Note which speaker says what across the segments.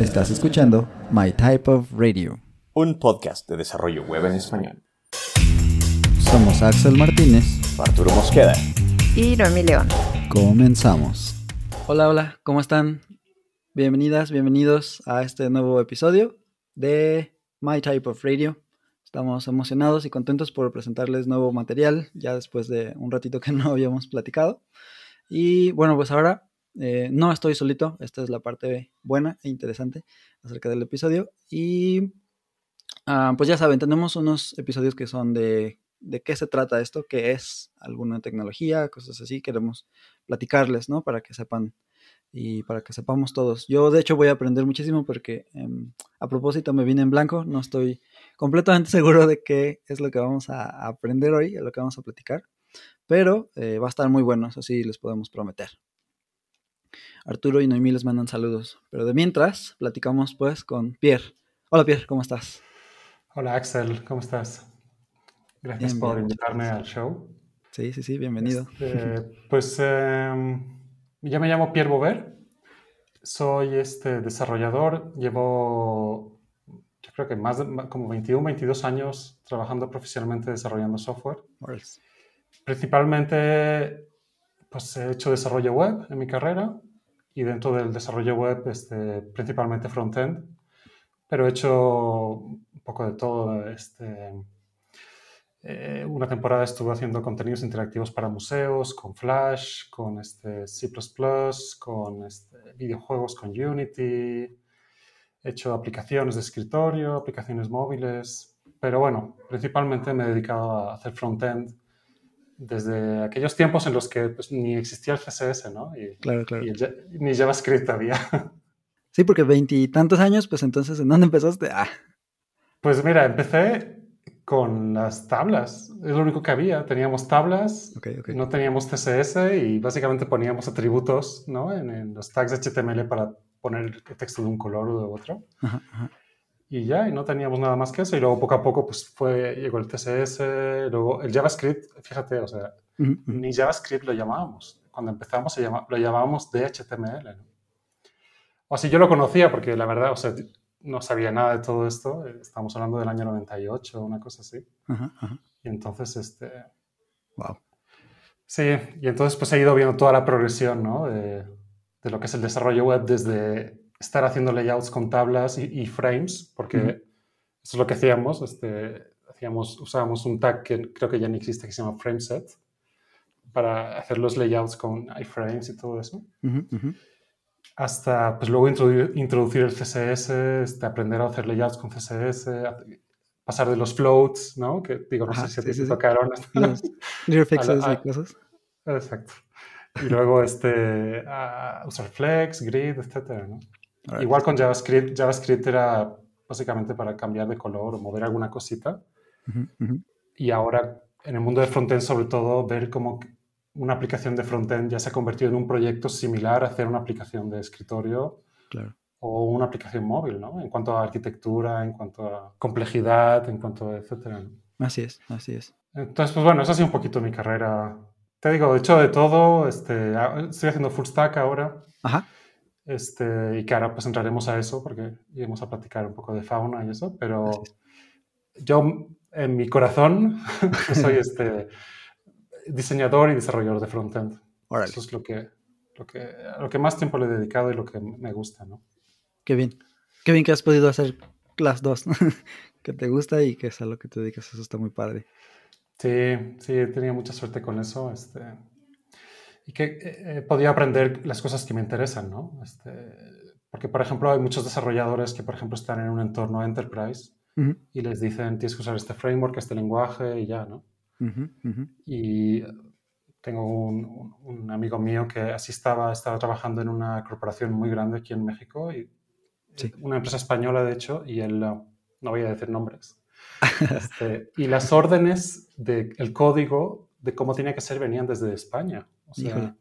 Speaker 1: Estás escuchando My Type of Radio.
Speaker 2: Un podcast de desarrollo web en español.
Speaker 1: Somos Axel Martínez.
Speaker 2: Arturo Mosqueda.
Speaker 3: Y Noemí León.
Speaker 1: Comenzamos.
Speaker 4: Hola, hola, ¿cómo están? Bienvenidas, bienvenidos a este nuevo episodio de My Type of Radio. Estamos emocionados y contentos por presentarles nuevo material, ya después de un ratito que no habíamos platicado. Y bueno, pues ahora eh, no estoy solito, esta es la parte buena e interesante acerca del episodio. Y ah, pues ya saben, tenemos unos episodios que son de, de qué se trata esto, qué es alguna tecnología, cosas así, queremos platicarles, ¿no? Para que sepan y para que sepamos todos. Yo de hecho voy a aprender muchísimo porque em, a propósito me vine en blanco, no estoy completamente seguro de qué es lo que vamos a aprender hoy, lo que vamos a platicar, pero eh, va a estar muy bueno, eso sí les podemos prometer. Arturo y Noemí les mandan saludos, pero de mientras platicamos pues con Pierre. Hola Pierre, ¿cómo estás?
Speaker 5: Hola Axel, ¿cómo estás? Gracias
Speaker 4: Bien,
Speaker 5: por
Speaker 4: bien,
Speaker 5: invitarme al show.
Speaker 4: Sí, sí, sí, bienvenido.
Speaker 5: Este, pues em, yo me llamo Pierre Bover, soy este desarrollador, llevo yo creo que más de como 21, 22 años trabajando profesionalmente desarrollando software. Principalmente pues he hecho desarrollo web en mi carrera y dentro del desarrollo web este, principalmente frontend, pero he hecho un poco de todo. Este, eh, una temporada estuve haciendo contenidos interactivos para museos, con Flash, con este C++, con este, videojuegos con Unity. He hecho aplicaciones de escritorio, aplicaciones móviles, pero bueno, principalmente me he dedicado a hacer frontend desde aquellos tiempos en los que pues, ni existía el CSS, ¿no? Y,
Speaker 4: Claro, claro.
Speaker 5: y el Ja- ni JavaScript había.
Speaker 4: Sí, porque veintitantos años, pues entonces, ¿en dónde empezaste? Ah,
Speaker 5: Pues mira, empecé con las tablas, es lo único que había. Teníamos tablas,
Speaker 4: ok, ok.
Speaker 5: no teníamos CSS y básicamente poníamos atributos ¿no? en, en los tags HTML para poner el texto de un color o de otro.
Speaker 4: Ajá, ajá.
Speaker 5: Y ya, y no teníamos nada más que eso. Y luego poco a poco pues fue, llegó el CSS, luego el JavaScript, fíjate, o sea,
Speaker 4: Ujú, ujú.
Speaker 5: ni JavaScript lo llamábamos. Cuando empezamos se llama- lo llamábamos de HTML. ¿no? O sea, yo lo conocía porque la verdad, o sea, no sabía nada de todo esto. eh, Estamos hablando del año 98, una cosa así.
Speaker 4: Ajá, ajá.
Speaker 5: Y entonces, este,
Speaker 4: Wow.
Speaker 5: sí, y entonces pues he ido viendo toda la progresión, ¿no? De, de lo que es el desarrollo web desde estar haciendo layouts con tablas y, y frames, porque eso es lo que hacíamos, este, hacíamos, usábamos un tag que creo que ya no existe, que se llama frameset, para hacer los layouts con iframes y todo eso. Hasta pues luego introducir, introducir el CSS, este, aprender a hacer layouts con CSS, pasar de los floats, ¿no? Que digo, no
Speaker 4: Ajá,
Speaker 5: sé si
Speaker 4: sí, sí,
Speaker 5: te
Speaker 4: sí.
Speaker 5: tocaron.
Speaker 4: Los Clear fixes
Speaker 5: a-
Speaker 4: y cosas.
Speaker 5: Exacto. Y luego este, a usar Flex, Grid, etcétera, ¿no?
Speaker 4: Órale.
Speaker 5: Igual con JavaScript, JavaScript era básicamente para cambiar de color o mover alguna cosita.
Speaker 4: Ujú, ujú.
Speaker 5: Y ahora en el mundo de frontend, sobre todo, ver cómo una aplicación de frontend ya se ha convertido en un proyecto similar a hacer una aplicación de escritorio
Speaker 4: Claro.
Speaker 5: o una aplicación móvil, ¿no? En cuanto a arquitectura, en cuanto a complejidad, en cuanto a etcétera.
Speaker 4: Así es, así es.
Speaker 5: Entonces, pues bueno, eso ha sido un poquito mi carrera. Te digo, de hecho de todo, este, a- estoy haciendo full stack ahora,
Speaker 4: Ajá.
Speaker 5: Este, y que ahora pues entraremos a eso porque iremos a platicar un poco de fauna y eso, pero yo en mi corazón soy este diseñador y desarrollador de frontend.
Speaker 4: Órale.
Speaker 5: Eso es lo que, lo que, lo que más tiempo le he dedicado y lo que me gusta, ¿no?
Speaker 4: Qué bien. Qué bien que has podido hacer las dos. que te gusta y que es a lo que te dedicas. Eso está muy padre.
Speaker 5: Sí, sí, he tenido mucha suerte con eso. Este, y que eh, he podido aprender las cosas que me interesan, ¿no? Este, porque, por ejemplo, hay muchos desarrolladores que, por ejemplo, están en un entorno enterprise
Speaker 4: Ujú,
Speaker 5: y les dicen, tienes que usar este framework, este lenguaje y ya, ¿no?
Speaker 4: ujú, ujú.
Speaker 5: Y tengo un, un- amigo mío que así estaba, estaba trabajando en una corporación muy grande aquí en México, y,
Speaker 4: Sí.
Speaker 5: una empresa española, de hecho, y él, uh, no voy a decir nombres, este, y las órdenes del código de cómo tenía que ser venían desde España. O sea,
Speaker 4: Híjole.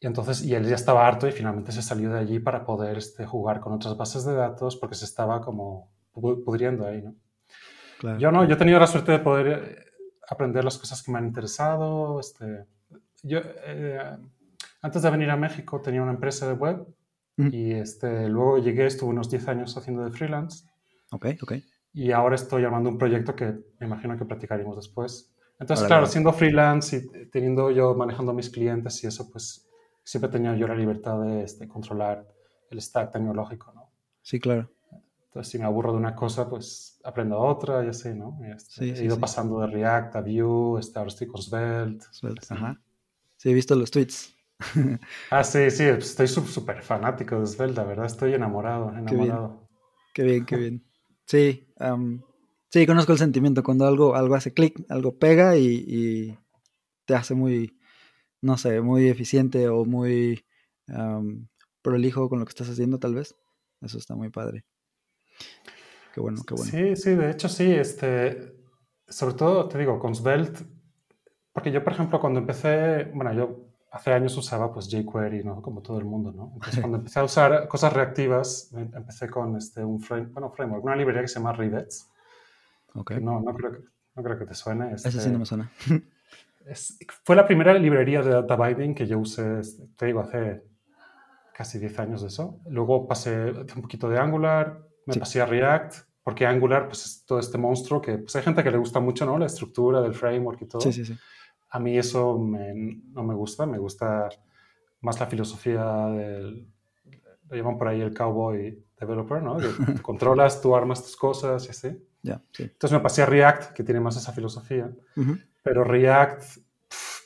Speaker 5: y entonces, y él ya estaba harto y finalmente se salió de allí para poder este, jugar con otras bases de datos porque se estaba como pu- pudriendo ahí, ¿no?
Speaker 4: Claro.
Speaker 5: Yo no, yo he tenido la suerte de poder eh, aprender las cosas que me han interesado. Este, yo, eh, antes de venir a México tenía una empresa de web
Speaker 4: Ujú.
Speaker 5: Y este, luego llegué, estuve unos 10 años haciendo de freelance
Speaker 4: Ok, ok.
Speaker 5: y ahora estoy armando un proyecto que me imagino que platicaremos después. Entonces, claro, siendo freelance y teniendo yo manejando mis clientes y eso, pues siempre tenía yo la libertad de este, controlar el stack tecnológico, ¿no?
Speaker 4: Sí, claro.
Speaker 5: Entonces, si me aburro de una cosa, pues aprendo otra y así, ¿no? Y, este,
Speaker 4: Sí,
Speaker 5: he
Speaker 4: sí,
Speaker 5: ido
Speaker 4: sí.
Speaker 5: pasando de React a Vue, este, ahora estoy con Svelte.
Speaker 4: Suelta.
Speaker 5: Sí.
Speaker 4: Ajá. Sí, he visto los tweets.
Speaker 5: Ah, sí, sí, pues, estoy sú- súper fanático de Svelte, la verdad, estoy enamorado,
Speaker 4: bien.
Speaker 5: enamorado.
Speaker 4: Qué bien, qué bien. Sí, am, sí, conozco el sentimiento cuando algo, algo hace clic, algo pega y, te hace muy, no sé, muy eficiente o muy prolijo con lo que estás haciendo, tal vez. Eso está muy padre. Qué bueno, qué bueno.
Speaker 5: Sí, sí, de hecho sí, este, sobre todo, te digo, con Svelte, porque yo, por ejemplo, cuando empecé, bueno, yo hace años usaba pues jQuery, ¿no? Como todo el mundo, ¿no? Entonces, cuando empecé a usar cosas reactivas, em- empecé con este, un bueno, framework, una librería que se llama Rivets,
Speaker 4: Ok.
Speaker 5: que no, no, creo que, no creo que te suene.
Speaker 4: Ese sí
Speaker 5: este,
Speaker 4: no me suena.
Speaker 5: es- fue la primera librería de data binding que yo usé, este, te digo, hace casi 10 años de eso. Luego pasé un poquito de Angular, me
Speaker 4: Sí.
Speaker 5: pasé a React, porque Angular pues es todo este monstruo que pues, hay gente que le gusta mucho, ¿no? La estructura del framework y todo.
Speaker 4: Sí, sí, sí.
Speaker 5: A mí eso me- no me gusta, me gusta más la filosofía del, lo llaman por ahí el cowboy developer, ¿no? Que controlas, tú armas tus cosas y así.
Speaker 4: Ya, sí.
Speaker 5: Entonces me pasé a React, que tiene más esa filosofía.
Speaker 4: Ujú.
Speaker 5: Pero React,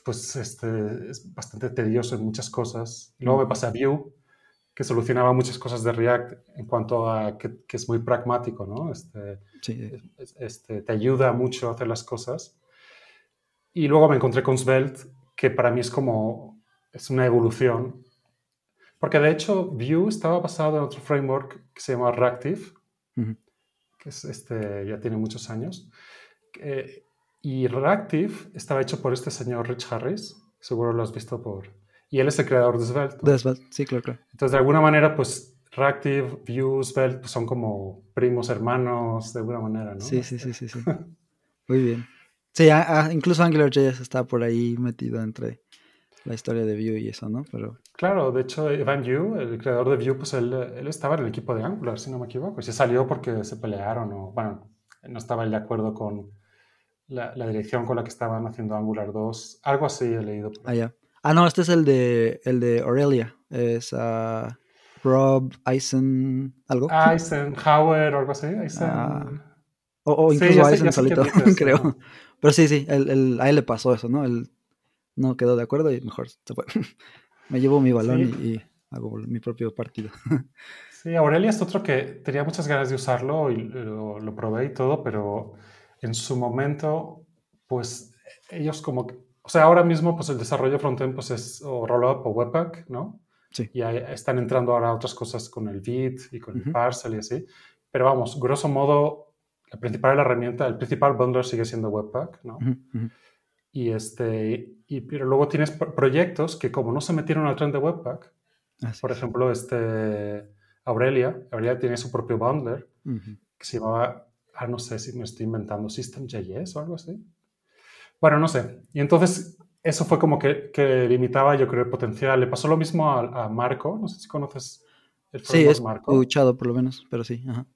Speaker 5: pues este, es bastante tedioso en muchas cosas. Luego me pasé a Vue, que solucionaba muchas cosas de React en cuanto a que, que es muy pragmático, ¿no? Este,
Speaker 4: Sí,
Speaker 5: es- este, te ayuda mucho a hacer las cosas. Y luego me encontré con Svelte, que para mí es como, es una evolución. Porque de hecho Vue estaba basado en otro framework que se llama Reactive,
Speaker 4: Ujú.
Speaker 5: Que es este, ya tiene muchos años. Eh, y Reactive estaba hecho por este señor Rich Harris, seguro lo has visto por... Y él es el creador de Svelte.
Speaker 4: De Svelte, sí, claro, claro.
Speaker 5: Entonces, de alguna manera, pues Reactive, Vue, Svelte pues, son como primos hermanos, de alguna manera, ¿no?
Speaker 4: Sí, sí, sí, sí, sí. Muy bien. Sí, a- a- incluso AngularJS está por ahí metido entre la historia de Vue y eso, ¿no? Pero
Speaker 5: Claro, de hecho, Evan Yu, el creador de Vue, pues él, él estaba en el equipo de Angular, si no me equivoco. Y se salió porque se pelearon o, bueno, no estaba él de acuerdo con la, la dirección con la que estaban haciendo Angular 2. Algo así he leído. por
Speaker 4: Ah, ya. Ah, no, este es el de el de Aurelia. Es ah, Rob Eisen algo.
Speaker 5: Eisenhower o algo así. Eisen...
Speaker 4: Ah, o, o
Speaker 5: sí,
Speaker 4: incluso
Speaker 5: sé-
Speaker 4: Eisen solito, creo. Pero sí, sí, él- a él le pasó eso, ¿no? Él no quedó de acuerdo y mejor se fue. Me llevo mi balón
Speaker 5: Sí.
Speaker 4: y, y hago mi propio partido.
Speaker 5: Sí, Aurelia es otro que tenía muchas ganas de usarlo y lo, lo probé y todo, pero en su momento, pues ellos como, que- o sea, ahora mismo pues el desarrollo frontend pues es o Rollup o Webpack, ¿no?
Speaker 4: Sí.
Speaker 5: Y ahí están entrando ahora otras cosas con el Vite y con el
Speaker 4: Ujú.
Speaker 5: Parcel y así. Pero vamos, grosso modo, la principal herramienta, el principal bundler sigue siendo Webpack, ¿no?
Speaker 4: Ujú.
Speaker 5: Y este, y, pero luego tienes pro- proyectos que como no se metieron al tren de Webpack,
Speaker 4: Así
Speaker 5: por
Speaker 4: es.
Speaker 5: ejemplo, este Aurelia, Aurelia tiene su propio bundler
Speaker 4: Ujú.
Speaker 5: que se llamaba, ah, no sé si me estoy inventando, System.js o algo así. Bueno, no sé. Y entonces eso fue como que, que limitaba, yo creo, el potencial. Le pasó lo mismo a, a Marco, no sé si conoces el
Speaker 4: Sí, he
Speaker 5: Marco.
Speaker 4: escuchado por lo menos, pero sí. Ajá.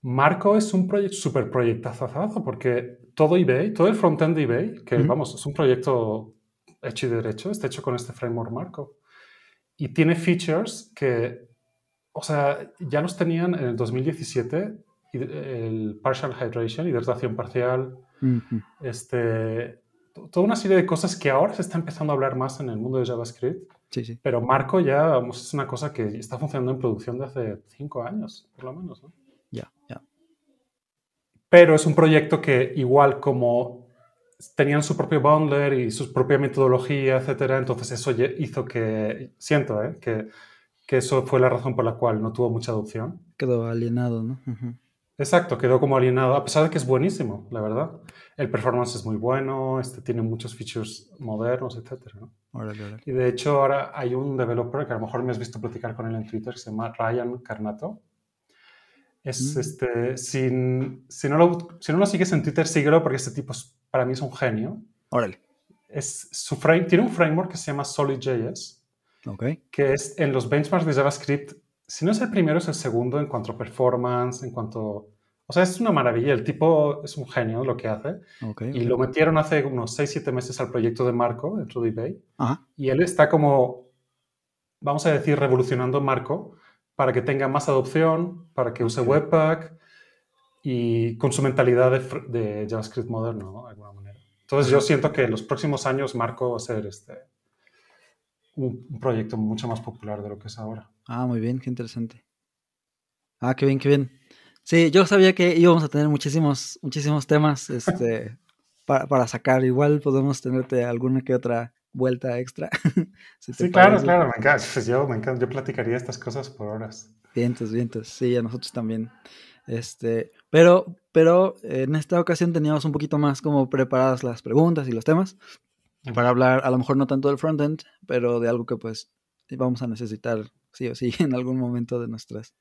Speaker 5: Marco es un proyecto súper proyectazazazo porque todo eBay, todo el frontend de eBay, que vamos, es un proyecto hecho y derecho, está hecho con este framework Marco. Y tiene features que, o sea, ya los tenían en el 2017, y- el partial hydration, hidratación parcial, este, to- toda una serie de cosas que ahora se está empezando a hablar más en el mundo de JavaScript,
Speaker 4: Sí, sí.
Speaker 5: pero Marco ya, vamos, es una cosa que está funcionando en producción de hace cinco años, por lo menos, ¿no?
Speaker 4: Ya, ya.
Speaker 5: Pero es un proyecto que igual como tenían su propio bundler y su propia metodología, etcétera, entonces eso hizo que, siento, ¿eh? que, que eso fue la razón por la cual no tuvo mucha adopción.
Speaker 4: Quedó alienado, ¿no? Ujú.
Speaker 5: Exacto, quedó como alienado, a pesar de que es buenísimo, la verdad. El performance es muy bueno, este, tiene muchos features modernos, etcétera, ¿no?
Speaker 4: Órale, órale.
Speaker 5: Y de hecho ahora hay un developer que a lo mejor me has visto platicar con él en Twitter, que se llama Ryan Carnato. Es
Speaker 4: Mm.
Speaker 5: este, sin- si, no lo, si no lo sigues en Twitter, síguelo porque este tipo es- para mí es un genio.
Speaker 4: Órale.
Speaker 5: Es, su frame, tiene un framework que se llama SolidJS, que es en los benchmarks de JavaScript, si no es el primero, es el segundo en cuanto a performance, en cuanto... O sea, es una maravilla. El tipo es un genio lo que hace. Y lo metieron hace unos 6-7 meses al proyecto de Marco dentro de eBay.
Speaker 4: Ajá.
Speaker 5: Y él está como, vamos a decir, revolucionando Marco para que tenga más adopción, para que use. Webpack y con su mentalidad de, de JavaScript moderno, ¿no? De alguna manera. Entonces yo siento que en los próximos años Marco va a ser este, un, un proyecto mucho más popular de lo que es ahora.
Speaker 4: Ah, muy bien, qué interesante. Ah, qué bien, qué bien. Sí, yo sabía que íbamos a tener muchísimos, muchísimos temas este, para, para sacar. Igual podemos tenerte alguna que otra vuelta extra. si
Speaker 5: Sí, claro, claro, me encanta. Pues yo, me encanta. Yo platicaría estas cosas por horas.
Speaker 4: Vientos, vientos. Sí, a nosotros también. Este, pero, pero en esta ocasión teníamos un poquito más como preparadas las preguntas y los temas para hablar, a lo mejor no tanto del frontend, pero de algo que pues vamos a necesitar sí o sí en algún momento de nuestras,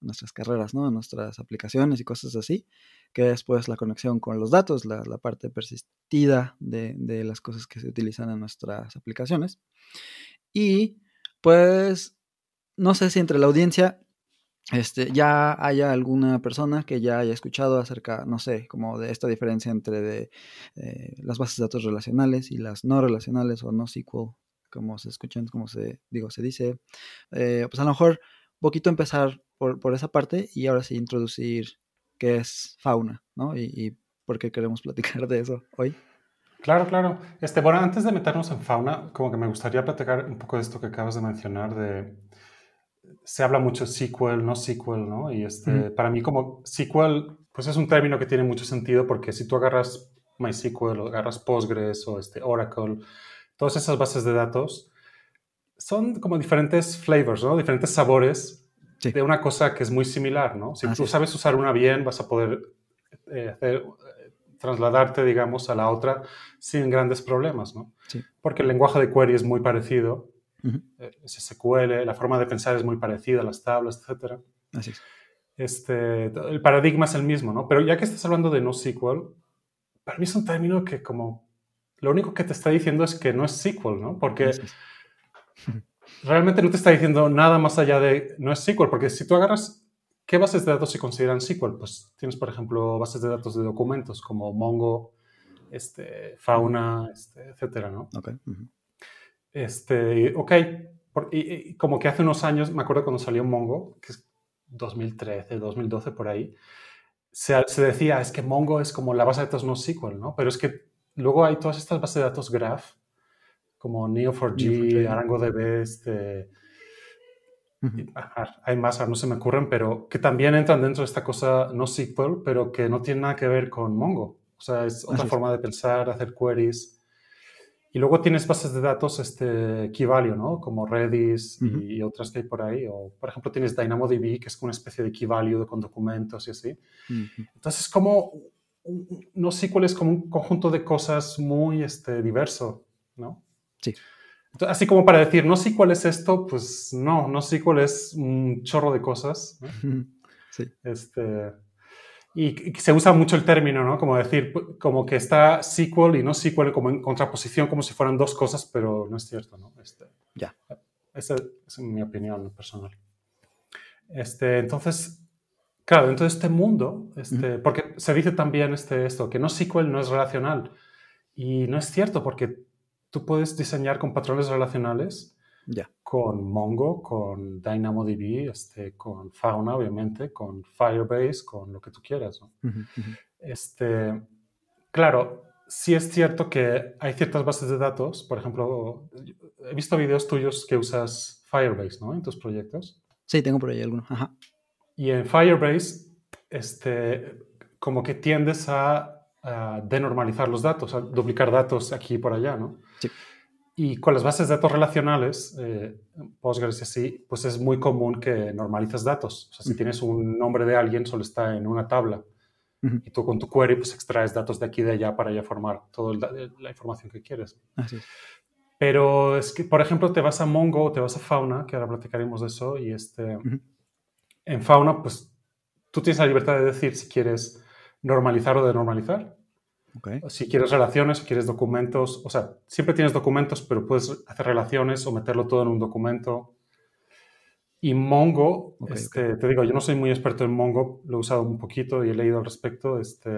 Speaker 4: nuestras carreras, ¿no? Nuestras aplicaciones y cosas así, que es pues la conexión con los datos, la, parte persistida de, las cosas que se utilizan en nuestras aplicaciones. Y pues no sé si entre la audiencia este, ya haya alguna persona que ya haya escuchado acerca, no sé, como de esta diferencia entre de, eh, las bases de datos relacionales y las no relacionales o no SQL, como se escuchan, como se, digo, se dice. Eh, pues a lo mejor poquito empezar por esa parte y ahora sí introducir qué es fauna, ¿no? Y, y por qué queremos platicar de eso hoy.
Speaker 5: Claro, claro. Este, bueno, antes de meternos en fauna, como que me gustaría platicar un poco de esto que acabas de mencionar, de se habla mucho SQL, no SQL, ¿no? Y este, para mí como SQL, pues es un término que tiene mucho sentido porque si tú agarras MySQL o agarras Postgres o este Oracle, todas esas bases de datos son como diferentes flavors, ¿no? Diferentes sabores
Speaker 4: Sí.
Speaker 5: de una cosa que es muy similar, ¿no? Si tú
Speaker 4: es.
Speaker 5: sabes usar una bien, vas a poder eh, hacer, eh, trasladarte, digamos, a la otra sin grandes problemas, ¿no?
Speaker 4: Sí.
Speaker 5: Porque el lenguaje de query es muy parecido,
Speaker 4: Ujú,
Speaker 5: eh, es SQL, la forma de pensar es muy parecida, las tablas, etc.
Speaker 4: Así es.
Speaker 5: Este, el paradigma es el mismo, ¿no? Pero ya que estás hablando de NoSQL, para mí es un término que como lo único que te está diciendo es que no es SQL, ¿no? Porque. realmente no te está diciendo nada más allá de no es SQL, porque si tú agarras qué bases de datos se consideran SQL, pues tienes, por ejemplo, bases de datos de documentos como Mongo, este, Fauna, este, etcétera, ¿no?
Speaker 4: Ok.
Speaker 5: Este, ok, por- y, y como que hace unos años, me acuerdo cuando salió Mongo, que es 2013, 2012 por ahí, se, se decía, es que Mongo es como la base de datos no SQL, ¿no? Pero es que luego hay todas estas bases de datos graph, como Neo4j,
Speaker 4: Neo4j.
Speaker 5: ArangoDB, este, hay más, ahora no se me ocurren, pero que también entran dentro de esta cosa no SQL, pero que no tiene nada que ver con Mongo. O sea, es otra
Speaker 4: Así es.
Speaker 5: forma de pensar, hacer queries. Y luego tienes bases de datos este, key value, ¿no? Como Redis y, otras que hay por ahí. O, por ejemplo, tienes DynamoDB, que es como una especie de key value con documentos y así.
Speaker 4: Ujú.
Speaker 5: Entonces, es como, un- no SQL es como un conjunto de cosas muy este, diverso, ¿no?
Speaker 4: Sí.
Speaker 5: Entonces, así como para decir, no SQL es esto, pues no, no SQL es un chorro de cosas. ¿no?
Speaker 4: Sí.
Speaker 5: Este, y, se usa mucho el término, ¿no? Como decir, como que está SQL y no SQL como en contraposición, como si fueran dos cosas, pero no es cierto, ¿no? Este,
Speaker 4: Ya.
Speaker 5: Esa es mi opinión personal. Este, entonces, claro, dentro de este mundo, este, porque se dice también este, esto, que no SQL no es relacional. Y no es cierto, porque tú puedes diseñar con patrones relacionales
Speaker 4: Ya.
Speaker 5: con Mongo, con DynamoDB, este, con Fauna, obviamente, con Firebase, con lo que tú quieras. ¿no?
Speaker 4: Ujú, ujú.
Speaker 5: Este, claro, sí es cierto que hay ciertas bases de datos, por ejemplo, he visto videos tuyos que usas Firebase, ¿no? En tus proyectos.
Speaker 4: Sí, tengo por ahí alguno. Ajá.
Speaker 5: Y en Firebase, este, como que tiendes a, denormalizar los datos, duplicar datos aquí y por allá, ¿no?
Speaker 4: Sí.
Speaker 5: Y con las bases de datos relacionales, eh, Postgres y así, pues es muy común que normalices datos. O sea, si
Speaker 4: Ujú.
Speaker 5: tienes un nombre de alguien, solo está en una tabla.
Speaker 4: Ujú.
Speaker 5: Y tú con tu query, pues extraes datos de aquí y de allá para ya formar toda la información que quieres.
Speaker 4: Así es.
Speaker 5: Pero es que, por ejemplo, te vas a Mongo o te vas a Fauna, que ahora platicaremos de eso, y este,
Speaker 4: Ujú.
Speaker 5: en Fauna, pues tú tienes la libertad de decir si quieres normalizar o denormalizar.
Speaker 4: Ok.
Speaker 5: Si quieres relaciones quieres documentos, o sea, siempre tienes documentos, pero puedes hacer relaciones o meterlo todo en un documento. Y Mongo, este, te digo, yo no soy muy experto en Mongo, lo he usado un poquito y he leído al respecto. Este,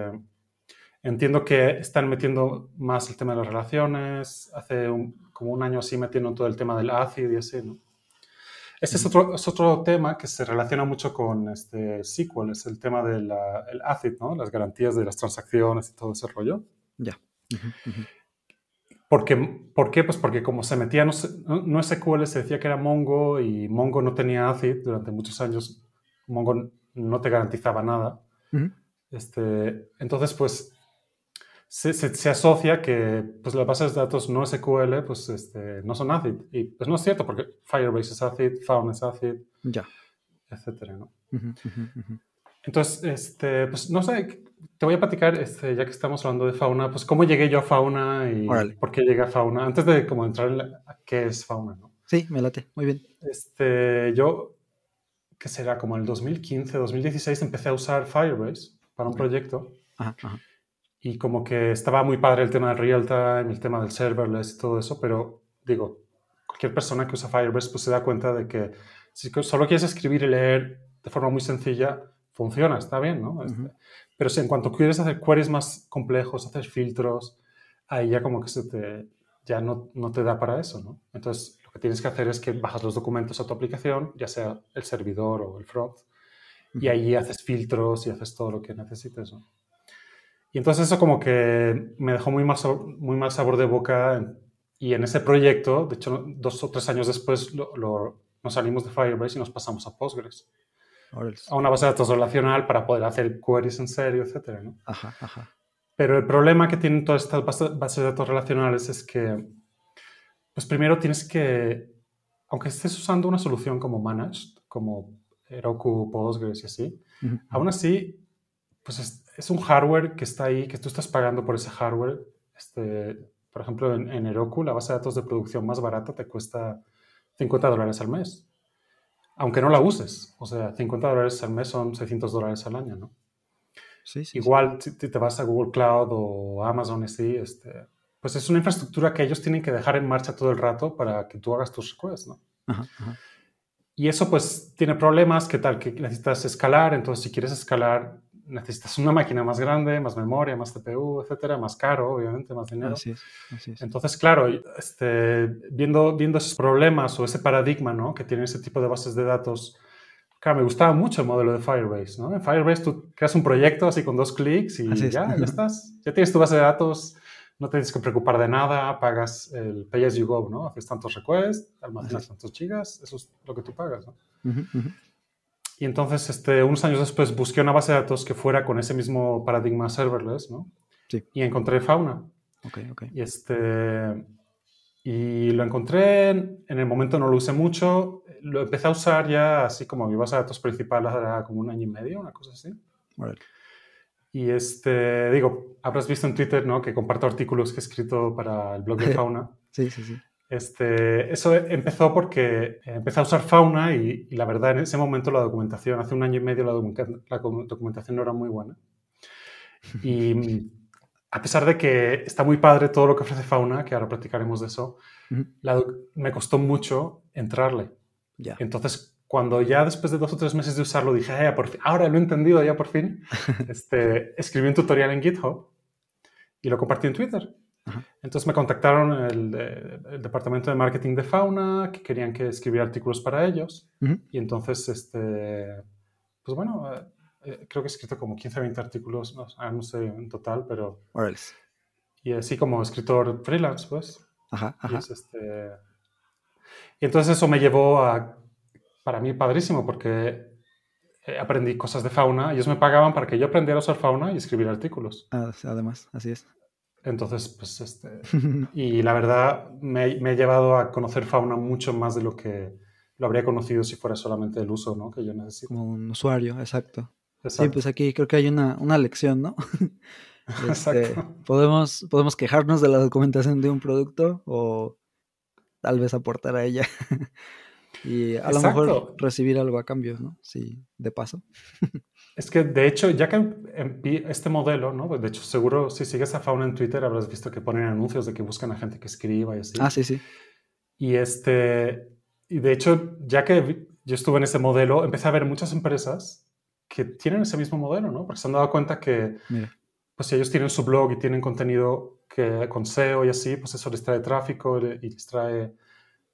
Speaker 5: entiendo que están metiendo más el tema de las relaciones, hace un- como un año así metiendo todo el tema del ACID y así, ¿no? Este es otro, es otro tema que se relaciona mucho con este SQL, es el tema del el ACID, ¿no? Las garantías de las transacciones y todo ese rollo.
Speaker 4: Ya. Ujú.
Speaker 5: Porque, ¿Por qué? Pues porque como se metía no, no SQL, se decía que era Mongo y Mongo no tenía ACID durante muchos años. Mongo no te garantizaba nada. Este, entonces, pues se, se- se asocia que pues, las bases de datos no SQL pues, este, no son ACID. Y pues no es cierto porque Firebase es ACID, Fauna es ACID,
Speaker 4: Ya.
Speaker 5: etcétera, ¿no?
Speaker 4: Ujú, ujú, ujú.
Speaker 5: Entonces, este, pues no sé, te voy a platicar, este, ya que estamos hablando de fauna, pues cómo llegué yo a fauna y
Speaker 4: Órale.
Speaker 5: por qué llegué a fauna, antes de como entrar en la- a qué es fauna, ¿no?
Speaker 4: Sí, me late. Muy bien.
Speaker 5: Este, yo, ¿qué será? Como en el 2015, 2016 empecé a usar Firebase para un proyecto
Speaker 4: Ajá, ajá.
Speaker 5: Y como que estaba muy padre el tema del real time, el tema del serverless y todo eso, pero digo, cualquier persona que usa Firebase pues se da cuenta de que si solo quieres escribir y leer de forma muy sencilla, funciona, está bien, ¿no? Este,
Speaker 4: Ujú.
Speaker 5: Pero si en cuanto quieres hacer queries más complejos, hacer filtros, ahí ya como que se te, ya no, no te da para eso, ¿no? Entonces, lo que tienes que hacer es que bajas los documentos a tu aplicación, ya sea el servidor o el front, y
Speaker 4: Ujú.
Speaker 5: ahí haces filtros y haces todo lo que necesites, ¿no? Y entonces eso como que me dejó muy mal, sabor- muy mal sabor de boca y en ese proyecto, de hecho, dos o tres años después lo- lo- nos salimos de Firebase y nos pasamos a Postgres, a una base de datos relacional para poder hacer queries en serio, etcétera, ¿no?
Speaker 4: Ajá, ajá.
Speaker 5: Pero el problema que tienen todas estas base- bases de datos relacionales es que, pues primero tienes que, aunque estés usando una solución como Managed, como Heroku, Postgres y así,
Speaker 4: Ujú.
Speaker 5: aún así, pues es, un hardware que está ahí, que tú estás pagando por ese hardware. Este, por ejemplo, en, en Heroku, la base de datos de producción más barata te cuesta 50 dólares al mes. Aunque no la uses. O sea, 50 dólares al mes son 600 dólares al año, ¿no?
Speaker 4: Sí, sí. sí.
Speaker 5: Igual, si te vas a Google Cloud o Amazon, así, este, pues es una infraestructura que ellos tienen que dejar en marcha todo el rato para que tú hagas tus requests, ¿no?
Speaker 4: Ajá, ajá.
Speaker 5: Y eso pues tiene problemas, que tal? Que necesitas escalar, entonces si quieres escalar necesitas una máquina más grande, más memoria, más CPU, etcétera, más caro, obviamente, más dinero.
Speaker 4: Así es, así es.
Speaker 5: Entonces, claro, este, viendo, viendo esos problemas o ese paradigma ¿no? que tiene ese tipo de bases de datos, claro, me gustaba mucho el modelo de Firebase. ¿no? En Firebase tú creas un proyecto así con dos clics y
Speaker 4: Así es.
Speaker 5: ya, ya estás. Ya tienes tu base de datos, no tienes que preocupar de nada, pagas el pay as you go, ¿no? Haces tantos requests, almacenas tantos gigas, eso es lo que tú pagas, ¿no?
Speaker 4: Ujú, ujú.
Speaker 5: Y entonces, este, unos años después, busqué una base de datos que fuera con ese mismo paradigma serverless, ¿no?
Speaker 4: Sí.
Speaker 5: Y encontré Fauna.
Speaker 4: Ok, ok.
Speaker 5: Y, este, y lo encontré, en el momento no lo usé mucho, lo empecé a usar ya así como mi base de datos principal era como un año y medio, una cosa así.
Speaker 4: Órale.
Speaker 5: Y este, digo, habrás visto en Twitter, ¿no? Que comparto artículos que he escrito para el blog de Fauna.
Speaker 4: Sí, sí, sí.
Speaker 5: Este, eso empezó porque empecé a usar fauna y, y, la verdad en ese momento la documentación, hace un año y medio la, docu la documentación no era muy buena. Y a pesar de que está muy padre todo lo que ofrece fauna, que ahora platicaremos de eso,
Speaker 4: Uh -huh.
Speaker 5: la, me costó mucho entrarle.
Speaker 4: Ya.
Speaker 5: Entonces, cuando ya después de dos o tres meses de usarlo dije, "Eh, por fin, ahora lo he entendido ya por fin, este, escribí un tutorial en GitHub y lo compartí en Twitter.
Speaker 4: Ajá.
Speaker 5: Entonces me contactaron el, el, departamento de marketing de Fauna, que querían que escribiera artículos para ellos.
Speaker 4: Uh -huh.
Speaker 5: Y entonces, este, pues bueno, eh, creo que he escrito como 15 o 20 artículos, no, no, sé en total, pero...
Speaker 4: Orales.
Speaker 5: Y así como escritor freelance, pues.
Speaker 4: Ajá, ajá.
Speaker 5: Y, es este, y entonces eso me llevó a, para mí, padrísimo, porque aprendí cosas de fauna. Ellos me pagaban para que yo aprendiera a usar fauna y escribir artículos.
Speaker 4: Además, así es.
Speaker 5: Entonces, pues, este, y la verdad me, me, he llevado a conocer fauna mucho más de lo que lo habría conocido si fuera solamente el uso, ¿no? Que yo necesito.
Speaker 4: Como un usuario, exacto.
Speaker 5: exacto.
Speaker 4: Sí, pues aquí creo que hay una, una lección, ¿no? Este, podemos, podemos quejarnos de la documentación de un producto o tal vez aportar a ella. Y a lo mejor
Speaker 5: Exacto.
Speaker 4: recibir algo a cambio, ¿no? Sí, de paso.
Speaker 5: Es que, de hecho, ya que este modelo, ¿no? De hecho, seguro si sigues a Fauna en Twitter habrás visto que ponen anuncios de que buscan a gente que escriba y así.
Speaker 4: Ah, sí, sí.
Speaker 5: Y este, y de hecho, ya que yo estuve en ese modelo, empecé a ver muchas empresas que tienen ese mismo modelo, ¿no? Porque se han dado cuenta que,
Speaker 4: Mira.
Speaker 5: pues si ellos tienen su blog y tienen contenido que, con SEO y así, pues eso les trae tráfico y les trae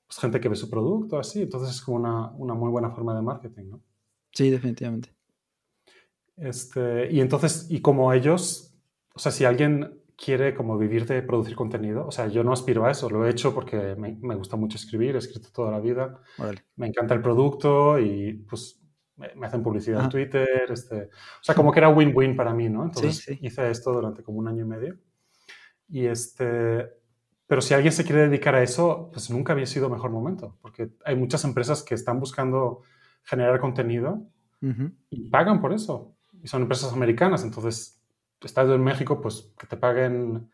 Speaker 5: pues, gente que ve su producto, así. Entonces es como una, una muy buena forma de marketing, ¿no?
Speaker 4: Sí, definitivamente.
Speaker 5: Este, y entonces, y como ellos, o sea, si alguien quiere como vivir de producir contenido, o sea, yo no aspiro a eso, lo he hecho porque me, me gusta mucho escribir, he escrito toda la vida,
Speaker 4: Órale.
Speaker 5: me encanta el producto y pues me, hacen publicidad en Twitter, este, o sea, como que era win-win para mí, ¿no? Entonces
Speaker 4: sí.
Speaker 5: hice esto durante como un año y medio. Y este, pero si alguien se quiere dedicar a eso, pues nunca había sido mejor momento, porque hay muchas empresas que están buscando generar contenido
Speaker 4: Ujú.
Speaker 5: y pagan por eso. Y son empresas americanas, entonces, estás en México, pues que te paguen,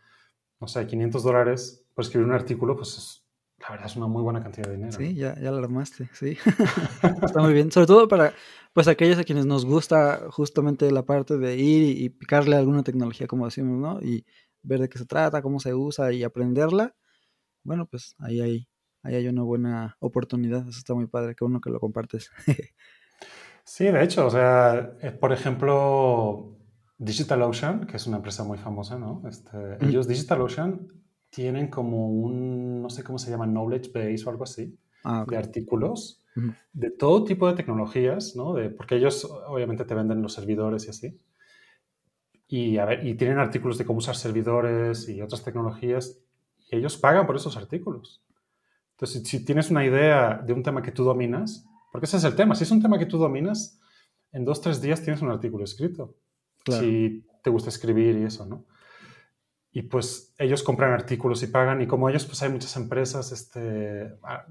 Speaker 5: no sé, 500 dólares por escribir un artículo, pues es- la verdad es una muy buena cantidad de dinero.
Speaker 4: Sí, ya, ya la armaste, sí. Está muy bien. Sobre todo para pues aquellos a quienes nos gusta justamente la parte de ir y, picarle a alguna tecnología, como decimos, ¿no? Y ver de qué se trata, cómo se usa y aprenderla. Bueno, pues ahí hay, ahí hay una buena oportunidad. Eso está muy padre, que uno que lo compartes.
Speaker 5: Sí, de hecho, o sea, eh, por ejemplo, DigitalOcean, que es una empresa muy famosa, ¿no? Este,
Speaker 4: Ujú.
Speaker 5: Ellos, DigitalOcean, tienen como un, no sé cómo se llama, knowledge base o algo así,
Speaker 4: Ah, ok.
Speaker 5: de artículos
Speaker 4: Ujú.
Speaker 5: de todo tipo de tecnologías, ¿no? De, porque ellos obviamente te venden los servidores y así. Y, a ver, y tienen artículos de cómo usar servidores y otras tecnologías, y ellos pagan por esos artículos. Entonces, si, si tienes una idea de un tema que tú dominas, porque ese es el tema, si es un tema que tú dominas, en dos, tres días tienes un artículo escrito.
Speaker 4: Claro.
Speaker 5: Si te gusta escribir y eso, ¿no? Y pues ellos compran artículos y pagan, y como ellos, pues hay muchas empresas, este, ah,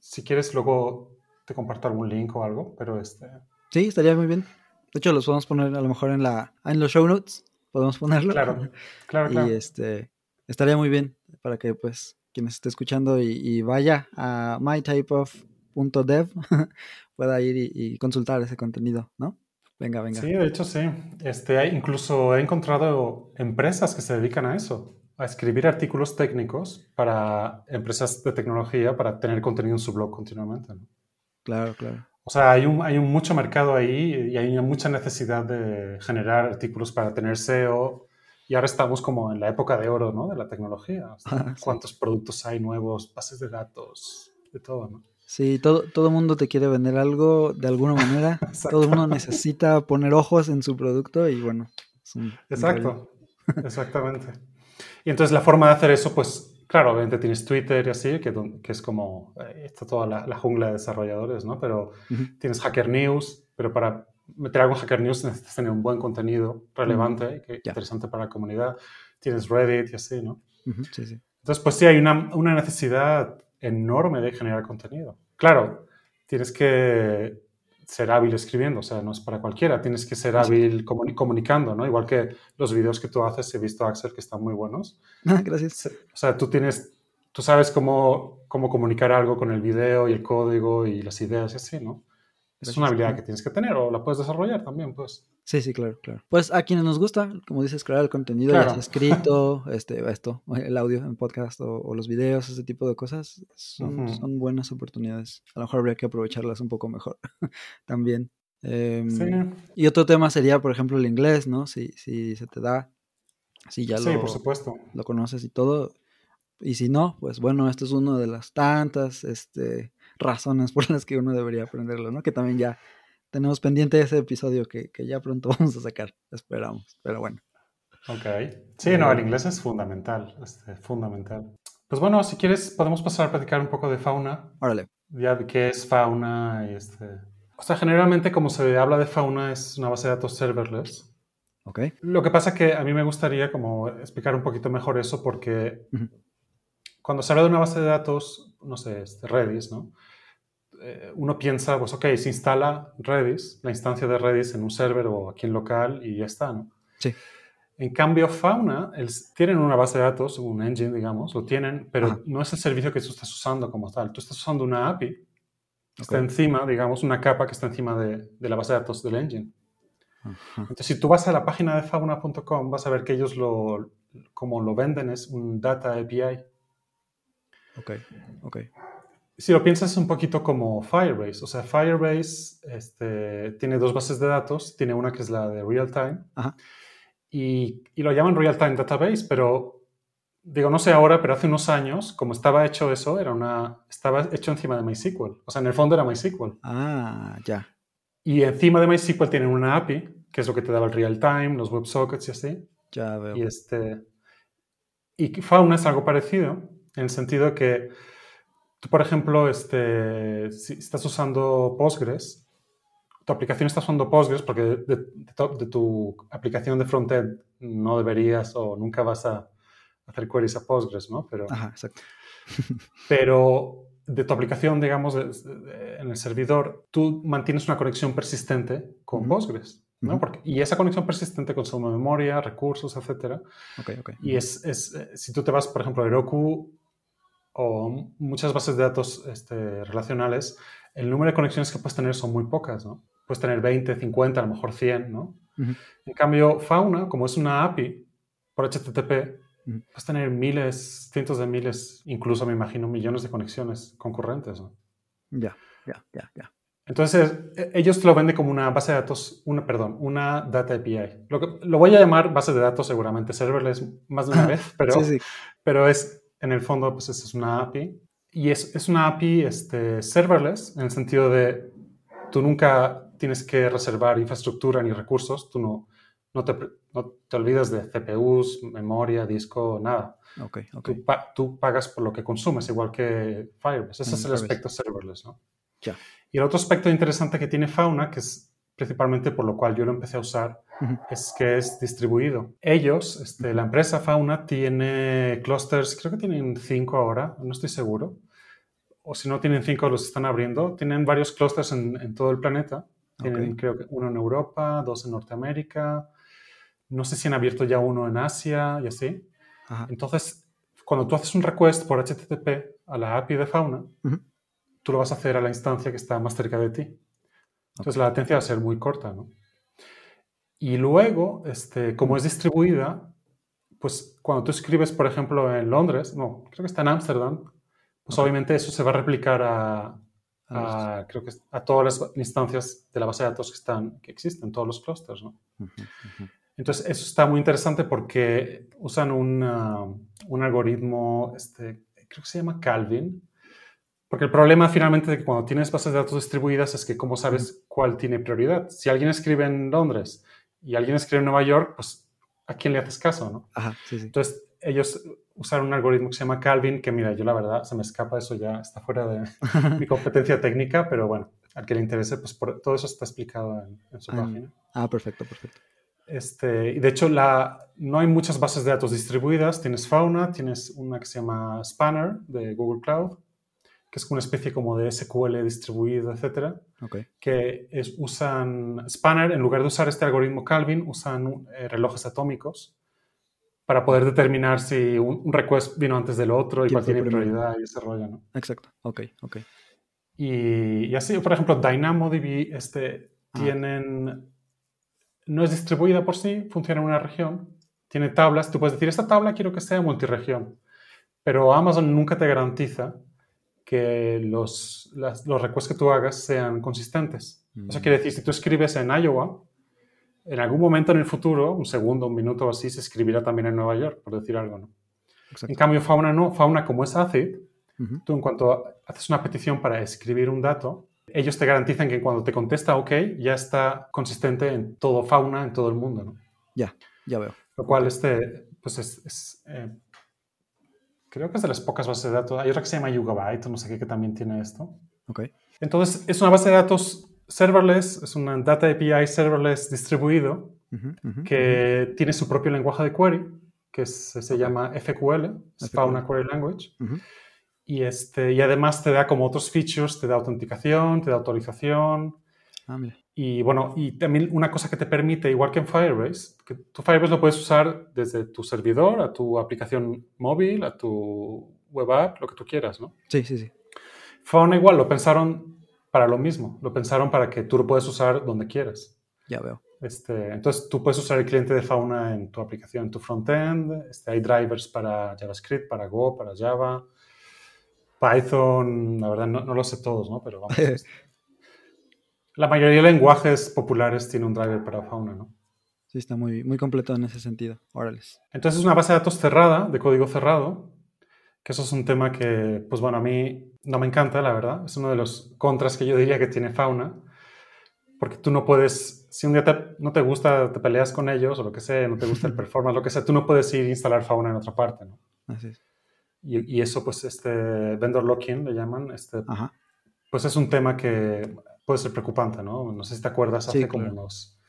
Speaker 5: si quieres luego te comparto algún link o algo, pero este,
Speaker 4: Sí, estaría muy bien. De hecho, los podemos poner a lo mejor en la en los show notes. Podemos ponerlo.
Speaker 5: claro, claro, claro.
Speaker 4: Y este estaría muy bien para que pues quien esté escuchando y, y vaya a mytypeof.dev pueda ir y, y consultar ese contenido, ¿no? Venga, venga.
Speaker 5: Sí, de hecho sí. Este, hay- incluso he encontrado empresas que se dedican a eso, a escribir artículos técnicos para empresas de tecnología para tener contenido en su blog continuamente. ¿no?
Speaker 4: Claro, claro.
Speaker 5: O sea, hay, un, hay un mucho mercado ahí y hay mucha necesidad de generar artículos para tener SEO. Y ahora estamos como en la época de oro, ¿no? De la tecnología. O sea,
Speaker 4: sí.
Speaker 5: ¿Cuántos productos hay nuevos? Bases de datos, de todo, ¿no?
Speaker 4: Sí, todo, todo mundo te quiere vender algo de alguna manera. todo el mundo necesita poner ojos en su producto y bueno. un-.
Speaker 5: Exacto, exactamente. Y entonces la forma de hacer eso, pues claro, obviamente tienes Twitter y así, que, que es como, eh, está toda la, la jungla de desarrolladores, ¿no? Pero tienes Hacker News, pero para meter algo en Hacker News necesitas tener un buen contenido relevante, que,
Speaker 4: Ya.
Speaker 5: interesante para la comunidad. Tienes Reddit y así, ¿no?
Speaker 4: Sí, sí.
Speaker 5: Entonces, pues sí, hay una, una necesidad enorme de generar contenido. Claro, tienes que ser hábil escribiendo, o sea, no es para cualquiera, tienes que ser hábil comuni- comunicando, ¿no? Igual que los videos que tú haces, he visto, Axel, que están muy buenos.
Speaker 4: Ah, gracias.
Speaker 5: O sea, tú tienes, tú sabes cómo, cómo comunicar algo con el video y el código y las ideas y así, ¿no? Es una habilidad que tienes que tener o la puedes desarrollar también, pues.
Speaker 4: Sí, sí, claro, claro. Pues a quienes nos gusta, como dices, crear el contenido,
Speaker 5: Claro.
Speaker 4: ya sea escrito, este, esto, el audio en podcast o, o los videos, ese tipo de cosas, son, son buenas oportunidades. A lo mejor habría que aprovecharlas un poco mejor también. Em,
Speaker 5: Sí,
Speaker 4: Y otro tema sería, por ejemplo, el inglés, ¿no? Si, si se te da, si ya
Speaker 5: sí,
Speaker 4: lo,
Speaker 5: por supuesto.
Speaker 4: lo conoces y todo. Y si no, pues bueno, esto es una de las tantas este, razones por las que uno debería aprenderlo, ¿no? Que también ya tenemos pendiente ese episodio que, que ya pronto vamos a sacar, esperamos. Pero bueno,
Speaker 5: Ok. Sí, no, el inglés es fundamental, este, fundamental. Pues bueno, si quieres, podemos pasar a platicar un poco de fauna,
Speaker 4: órale.
Speaker 5: ya de qué es fauna y este... O sea, generalmente como se habla de fauna es una base de datos serverless.
Speaker 4: Ok.
Speaker 5: Lo que pasa que a mí me gustaría como explicar un poquito mejor eso porque
Speaker 4: Ujú.
Speaker 5: Cuando se habla de una base de datos, no sé, este, Redis, ¿no? Eh, uno piensa, pues ok, se instala Redis, la instancia de Redis en un server o aquí en local y ya está, ¿no?
Speaker 4: Sí.
Speaker 5: En cambio, Fauna, el- tienen una base de datos, un engine, digamos, lo tienen, pero
Speaker 4: Ajá.
Speaker 5: no es el servicio que tú estás usando como tal. Tú estás usando una API Está encima, digamos, una capa que está encima de, de la base de datos del engine.
Speaker 4: Ajá.
Speaker 5: Entonces, si tú vas a la página de fauna.com, vas a ver que ellos lo, como lo venden es un data API.
Speaker 4: Ok, ok.
Speaker 5: Si lo piensas es un poquito como Firebase. O sea, Firebase este, tiene dos bases de datos. Tiene una que es la de real time.
Speaker 4: Ajá.
Speaker 5: Y, y lo llaman real time database, pero digo, no sé ahora, pero hace unos años, como estaba hecho eso, era una, estaba hecho encima de MySQL. O sea, en el fondo era MySQL.
Speaker 4: Ah, ya.
Speaker 5: Y encima de MySQL tienen una API, que es lo que te daba el real time, los WebSockets y así.
Speaker 4: Ya veo.
Speaker 5: Y, este, y Fauna es algo parecido, en el sentido que tú, por ejemplo, este, si estás usando Postgres, tu aplicación está usando Postgres porque de, de- de tu- aplicación de frontend no deberías o nunca vas a hacer queries a Postgres, ¿no? Pero,
Speaker 4: Ajá, exacto.
Speaker 5: pero de tu aplicación, digamos, de- de- en el servidor, tú mantienes una conexión persistente con
Speaker 4: Ujú.
Speaker 5: Postgres, ¿no? Porque, y esa conexión persistente consume memoria, recursos,
Speaker 4: ok.
Speaker 5: Y es, es, eh, si tú te vas, por ejemplo, a Heroku o muchas bases de datos este, relacionales, el número de conexiones que puedes tener son muy pocas, ¿no? Puedes tener 20, 50, a lo mejor 100, ¿no?
Speaker 4: Ujú.
Speaker 5: En cambio, Fauna, como es una API por HTTP,
Speaker 4: Ujú.
Speaker 5: puedes tener miles, cientos de miles, incluso me imagino millones de conexiones concurrentes, ¿no?
Speaker 4: Ya, ya, ya, ya.
Speaker 5: Entonces, eh, ellos te lo venden como una base de datos, una, perdón, una data API. Lo, que, lo voy a llamar base de datos seguramente, serverless más de una vez, pero,
Speaker 4: sí, sí.
Speaker 5: pero es, en el fondo, pues es una API. Y es, es una API este, serverless, en el sentido de tú nunca tienes que reservar infraestructura ni recursos, tú no, no, te, no te olvidas de CPUs, memoria, disco, nada.
Speaker 4: Ok, ok.
Speaker 5: Tú, pa- tú pagas por lo que consumes, igual que Firebase. Ese
Speaker 4: En
Speaker 5: es el
Speaker 4: Firebase.
Speaker 5: aspecto serverless, ¿no?
Speaker 4: Ya.
Speaker 5: Y el otro aspecto interesante que tiene Fauna, que es principalmente por lo cual yo lo empecé a usar, es que es distribuido. Ellos, este, la empresa Fauna, tiene clusters, creo que tienen cinco ahora, no estoy seguro. O si no tienen cinco, los están abriendo. Tienen varios clusters en, en todo el planeta. Tienen, creo que uno en Europa, dos en Norteamérica. No sé si han abierto ya uno en Asia y así.
Speaker 4: Ajá.
Speaker 5: Entonces, cuando tú haces un request por HTTP a la API de Fauna, tú lo vas a hacer a la instancia que está más cerca de ti. Entonces, la latencia va a ser muy corta, ¿no? Y luego, este, como es distribuida, pues cuando tú escribes, por ejemplo, en Londres, no, creo que está en Ámsterdam, pues
Speaker 4: Ok.
Speaker 5: obviamente eso se va a replicar a,
Speaker 4: A
Speaker 5: creo que a todas las instancias de la base de datos que, están, que existen, todos los clusters, ¿no?
Speaker 4: Ujú, ujú.
Speaker 5: Entonces, eso está muy interesante porque usan un, ah, un algoritmo, este, creo que se llama Calvin, porque el problema finalmente de que cuando tienes bases de datos distribuidas es que cómo sabes cuál tiene prioridad. Si alguien escribe en Londres y alguien escribe en Nueva York, pues ¿a quién le haces caso, no?
Speaker 4: Ajá, sí, sí.
Speaker 5: Entonces, ellos usaron un algoritmo que se llama Calvin, que mira, yo la verdad se me escapa, eso ya está fuera de mi competencia técnica, pero bueno, al que le interese, pues por- todo eso está explicado en, en su
Speaker 4: Ah,
Speaker 5: página.
Speaker 4: Ah, perfecto, perfecto.
Speaker 5: Este, y de hecho, la, no hay muchas bases de datos distribuidas. Tienes Fauna, tienes una que se llama Spanner de Google Cloud, que es una especie como de SQL distribuido, etcétera, que es, usan Spanner, en lugar de usar este algoritmo Calvin, usan eh, relojes atómicos para poder determinar si un, un request vino antes del otro y
Speaker 4: ¿Quién
Speaker 5: cuál tiene prioridad y ese rollo, ¿no?
Speaker 4: Exacto. Ok, ok.
Speaker 5: Y, y así, por ejemplo, DynamoDB este,
Speaker 4: Ah.
Speaker 5: tienen, no es distribuida por sí, funciona en una región, tiene tablas, tú puedes decir, esta tabla quiero que sea multiregión, pero Amazon nunca te garantiza que los, las- los requests que tú hagas sean consistentes. Eso
Speaker 4: Mm.
Speaker 5: quiere decir, si tú escribes en Iowa, en algún momento en el futuro, un segundo, un minuto o así, se escribirá también en Nueva York, por decir algo, ¿no?
Speaker 4: Exacto.
Speaker 5: En cambio, Fauna no, Fauna como es ACID. Tú en cuanto haces una petición para escribir un dato, ellos te garantizan que cuando te contesta OK, ya está consistente en todo fauna, en todo el mundo. ¿no?
Speaker 4: Ya, ya veo.
Speaker 5: Lo cual este, pues es, es, eh, creo que es de las pocas bases de datos. Hay otra que se llama Yugabyte no sé qué que también tiene esto.
Speaker 4: Ok.
Speaker 5: Entonces es una base de datos serverless, es una data API serverless distribuido
Speaker 4: Ujú, ujú,
Speaker 5: que tiene su propio lenguaje de query, que es- se llama FQL, es. Fauna Query Language. Y, este, y además te da como otros features, te da autenticación, te da autorización.
Speaker 4: Ah, mira.
Speaker 5: Y bueno, y también una cosa que te permite, igual que en Firebase, que tu Firebase lo puedes usar desde tu servidor a tu aplicación móvil, a tu web app, lo que tú quieras, ¿no?
Speaker 4: Sí, sí, sí.
Speaker 5: Fauna igual lo pensaron para lo mismo. Lo pensaron para que tú lo puedas usar donde quieras.
Speaker 4: Ya veo.
Speaker 5: Este, entonces, tú puedes usar el cliente de Fauna en tu aplicación, en tu frontend. Este, hay drivers para JavaScript, para Go, para Java. Python, la verdad no, no lo sé todos, ¿no? Pero vamos. la mayoría de lenguajes populares tiene un driver para Fauna, ¿no?
Speaker 4: Sí, está muy, muy completo en ese sentido. Órales.
Speaker 5: Entonces es una base de datos cerrada, de código cerrado, que eso es un tema que, pues bueno, a mí no me encanta, la verdad. Es uno de los contras que yo diría que tiene Fauna, porque tú no puedes, si un día te- no te gusta, te peleas con ellos o lo que sea, no te gusta el performance, lo que sea, tú no puedes ir a instalar Fauna en otra parte, ¿no?
Speaker 4: Así es.
Speaker 5: Y, y eso, pues, este vendor locking le llaman, este,
Speaker 4: Ajá.
Speaker 5: pues es un tema que puede ser preocupante, ¿no? No sé si te acuerdas, hace
Speaker 4: Sí,
Speaker 5: como
Speaker 4: claro.
Speaker 5: unos,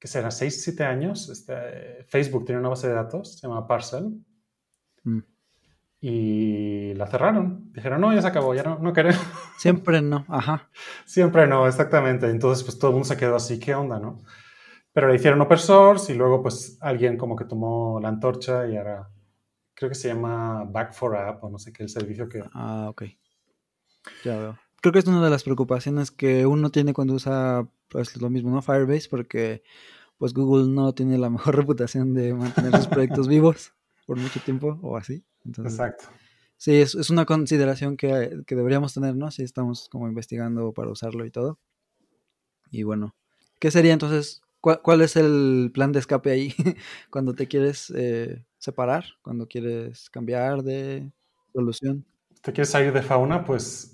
Speaker 5: ¿qué será? 6, 7 años, este, Facebook tiene una base de datos, se llama Parcel,
Speaker 4: Mm.
Speaker 5: y la cerraron. Dijeron, no, ya se acabó, ya no, no queremos.
Speaker 4: Siempre no. Ajá.
Speaker 5: Siempre no, exactamente. Entonces, pues todo el mundo se quedó así, ¿qué onda, no? Pero le hicieron open source y luego, pues, alguien como que tomó la antorcha y ahora creo que se llama Back for App o no sé qué, el servicio que...
Speaker 4: Ah, ok. Ya veo. Creo que es una de las preocupaciones que uno tiene cuando usa pues lo mismo, ¿no? Firebase, porque pues Google no tiene la mejor reputación de mantener sus proyectos vivos por mucho tiempo o así. Entonces,
Speaker 5: Exacto.
Speaker 4: sí, es, es una consideración que, que deberíamos tener, ¿no? Si estamos como investigando para usarlo y todo. Y bueno, ¿qué sería entonces? ¿Cuál, cuál es el plan de escape ahí cuando te quieres eh, separar? Cuando quieres cambiar de solución.
Speaker 5: ¿Te quieres salir de fauna? Pues,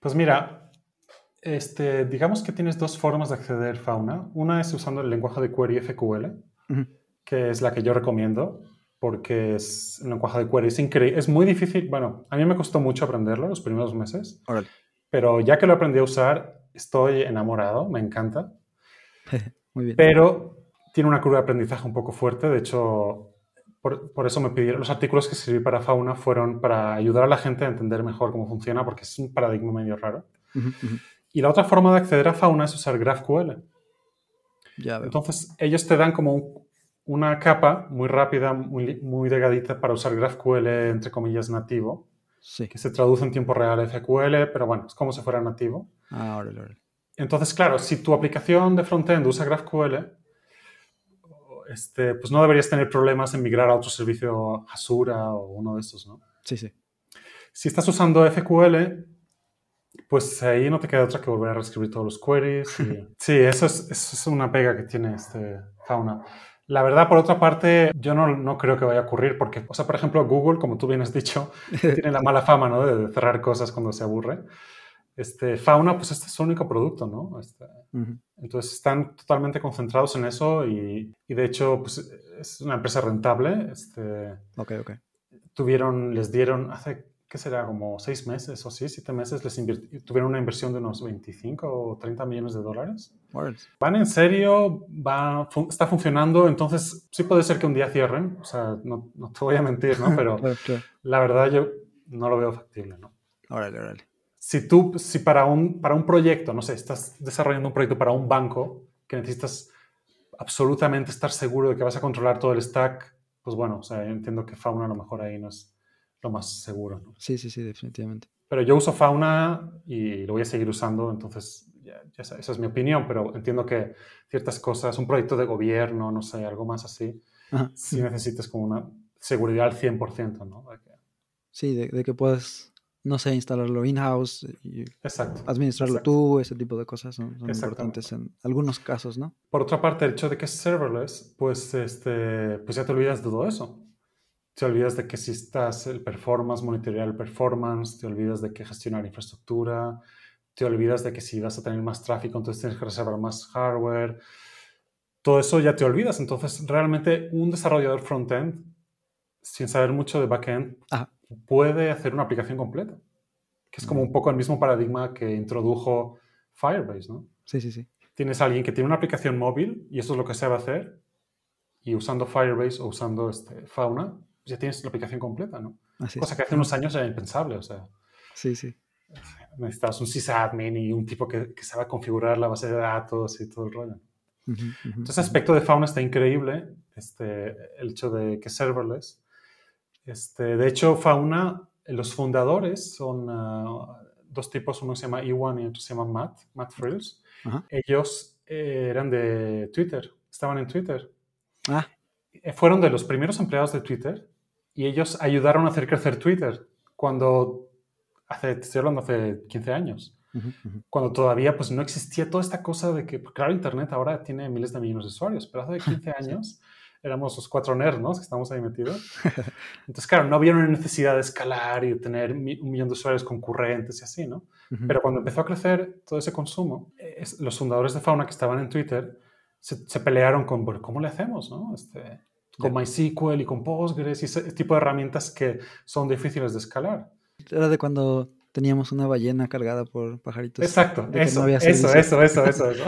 Speaker 5: pues mira, este, digamos que tienes dos formas de acceder a fauna. Una es usando el lenguaje de query FQL, que es la que yo recomiendo, porque es un lenguaje de query, es increíble, es muy difícil. Bueno, a mí me costó mucho aprenderlo los primeros meses,
Speaker 4: Órale.
Speaker 5: pero ya que lo aprendí a usar, estoy enamorado, me encanta.
Speaker 4: Muy bien.
Speaker 5: pero tiene una curva de aprendizaje un poco fuerte. De hecho, por, por eso me pidieron, los artículos que escribí para Fauna fueron para ayudar a la gente a entender mejor cómo funciona, porque es un paradigma medio raro. Y la otra forma de acceder a Fauna es usar GraphQL.
Speaker 4: Ya veo.
Speaker 5: Entonces, ellos te dan como un- una capa muy rápida, muy, muy delgadita para usar GraphQL, entre comillas, nativo,
Speaker 4: Sí.
Speaker 5: que se traduce en tiempo real a FQL, pero bueno, es como si fuera nativo.
Speaker 4: Ah, órale, órale.
Speaker 5: Entonces, claro, si tu aplicación de frontend usa GraphQL, este, pues no deberías tener problemas en migrar a otro servicio Hasura o uno de estos, ¿no?
Speaker 4: Sí, sí.
Speaker 5: Si estás usando FQL, pues ahí no te queda otra que volver a reescribir todos los queries. y- sí, eso es, eso es una pega que tiene este Fauna. La verdad, por otra parte, yo no, no creo que vaya a ocurrir porque, o sea, por ejemplo, Google, como tú bien has dicho, tiene la mala fama, ¿no? De cerrar cosas cuando se aburre. Este, Fauna, pues este es su único producto, ¿no? Este, entonces están totalmente concentrados en eso y, y de hecho, pues es una empresa rentable. Este,
Speaker 4: Ok, ok.
Speaker 5: tuvieron, les dieron hace, ¿qué será? Como seis meses o sí, siete meses, les tuvieron una inversión de unos 25 o 30 millones de dólares.
Speaker 4: Órale.
Speaker 5: Van en serio, va, fun- está funcionando, entonces sí puede ser que un día cierren, o sea, no, no te voy a mentir, ¿no? Pero la verdad yo no lo veo factible, ¿no?
Speaker 4: Órale, órale.
Speaker 5: Si tú, si para un, para un proyecto, no sé, estás desarrollando un proyecto para un banco que necesitas absolutamente estar seguro de que vas a controlar todo el stack, pues bueno, o sea, yo entiendo que Fauna a lo mejor ahí no es lo más seguro, ¿no?
Speaker 4: Sí, sí, sí, definitivamente.
Speaker 5: Pero yo uso Fauna y lo voy a seguir usando, entonces ya, ya esa, esa es mi opinión, pero entiendo que ciertas cosas, un proyecto de gobierno, no sé, algo más así,
Speaker 4: Ajá.
Speaker 5: sí necesitas como una seguridad al 100%, ¿no? De que-
Speaker 4: Sí, de, de que puedes, no sé, instalarlo in-house administrarlo
Speaker 5: Exacto.
Speaker 4: tú, ese tipo de cosas son, importantes en algunos casos, ¿no?
Speaker 5: Por otra parte, el hecho de que es serverless, pues, este, pues ya te olvidas de todo eso. Te olvidas de que si estás el performance, monitorear el performance, te olvidas de que gestionar infraestructura, te olvidas de que si vas a tener más tráfico, entonces tienes que reservar más hardware. Todo eso ya te olvidas. Entonces, realmente un desarrollador frontend, sin saber mucho de backend,
Speaker 4: Ajá.
Speaker 5: Puede hacer una aplicación completa. Que es como un poco el mismo paradigma que introdujo Firebase, ¿no?
Speaker 4: Sí, sí, sí.
Speaker 5: tienes a alguien que tiene una aplicación móvil y eso es lo que sabe hacer, y usando Firebase o usando este, Fauna, ya tienes la aplicación completa, ¿no?
Speaker 4: Así
Speaker 5: Cosa
Speaker 4: es.
Speaker 5: que hace unos años era impensable, o sea,
Speaker 4: Sí, sí.
Speaker 5: necesitabas un sysadmin y un tipo que, que sabe configurar la base de datos y todo el rollo. Entonces, ese aspecto de Fauna está increíble, este, el hecho de que es serverless. Este, de hecho, Fauna, los fundadores son ah, dos tipos, uno se llama Iwan y otro se llama Matt, Matt Frills.
Speaker 4: Ajá.
Speaker 5: Ellos eh, eran de Twitter, estaban en Twitter.
Speaker 4: Ah,
Speaker 5: Eh, Fueron de los primeros empleados de Twitter y ellos ayudaron a hacer crecer Twitter cuando, hace, te estoy hablando hace 15 años, cuando todavía pues no existía toda esta cosa de que, pues, claro, Internet ahora tiene miles de millones de usuarios, pero hace 15 años éramos los cuatro nerds, ¿no? Que estamos ahí metidos. Entonces, claro, no había una necesidad de escalar y de tener un millón de usuarios concurrentes y así, ¿no?
Speaker 4: Ujú.
Speaker 5: Pero cuando empezó a crecer todo ese consumo, los fundadores de Fauna que estaban en Twitter se, se pelearon con, "Bueno, ¿cómo le hacemos? No? Este, con. MySQL y con Postgres y ese tipo de herramientas que son difíciles de escalar.
Speaker 4: Era de cuando teníamos una ballena cargada por pajaritos.
Speaker 5: Exacto,
Speaker 4: que no
Speaker 5: eso, eso, eso, eso, eso, eso.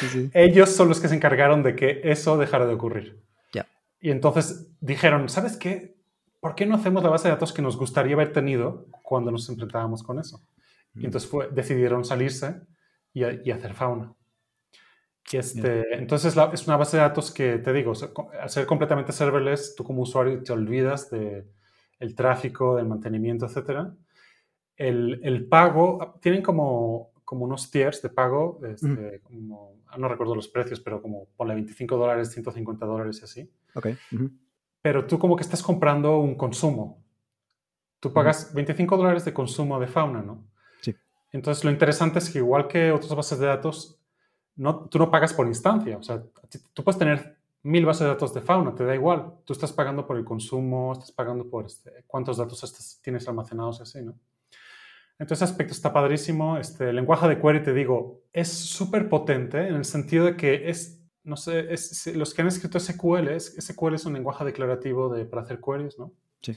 Speaker 4: Sí, sí.
Speaker 5: Ellos son los que se encargaron de que eso dejara de ocurrir. Y entonces dijeron, ¿sabes qué? ¿Por qué no hacemos la base de datos que nos gustaría haber tenido cuando nos enfrentábamos con eso?
Speaker 4: Mm.
Speaker 5: Y entonces fue, decidieron salirse y, y hacer fauna. Y este, entonces la- es una base de datos que, te digo, al ser completamente serverless, tú como usuario te olvidas de el tráfico, del mantenimiento, etc. El, el pago, tienen como, como unos tiers de pago, este, como- ah, no recuerdo los precios, pero como ponle 25 dólares, 150 dólares y así.
Speaker 4: Ok.
Speaker 5: Pero tú como que estás comprando un consumo. Tú pagas 25 dólares de consumo de fauna, ¿no?
Speaker 4: Sí.
Speaker 5: Entonces lo interesante es que igual que otras bases de datos, no, tú no pagas por instancia. O sea, tú puedes tener mil bases de datos de fauna, te da igual. Tú estás pagando por el consumo, estás pagando por este, cuántos datos estás- tienes almacenados y así, ¿no? Entonces, ese aspecto está padrísimo. Este, el lenguaje de query, te digo, es súper potente en el sentido de que es, no sé, es, los que han escrito SQL, es- SQL es un lenguaje declarativo de, para hacer queries, ¿no?
Speaker 4: Sí.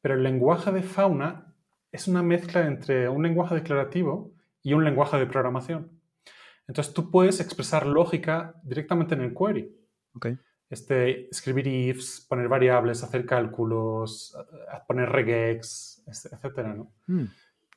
Speaker 5: Pero el lenguaje de fauna es una mezcla entre un lenguaje declarativo y un lenguaje de programación. Entonces, tú puedes expresar lógica directamente en el query.
Speaker 4: Ok.
Speaker 5: Este, escribir ifs, poner variables, hacer cálculos, poner regex, este, etcétera, ¿no?
Speaker 4: Mm,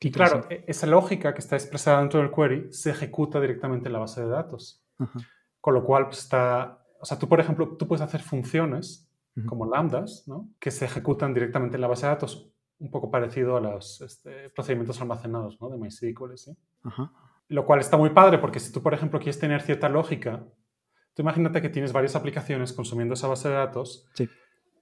Speaker 5: Y claro, e- esa lógica que está expresada dentro del query se ejecuta directamente en la base de datos.
Speaker 4: Ajá.
Speaker 5: Con lo cual, pues, está... O sea, tú, por ejemplo, tú puedes hacer funciones como lambdas, ¿no? Que se ejecutan directamente en la base de datos, un poco parecido a los este, procedimientos almacenados, ¿no? De MySQL, ¿sí?
Speaker 4: Ajá.
Speaker 5: Lo cual está muy padre porque si tú, por ejemplo, quieres tener cierta lógica, tú imagínate que tienes varias aplicaciones consumiendo esa base de datos.
Speaker 4: Sí.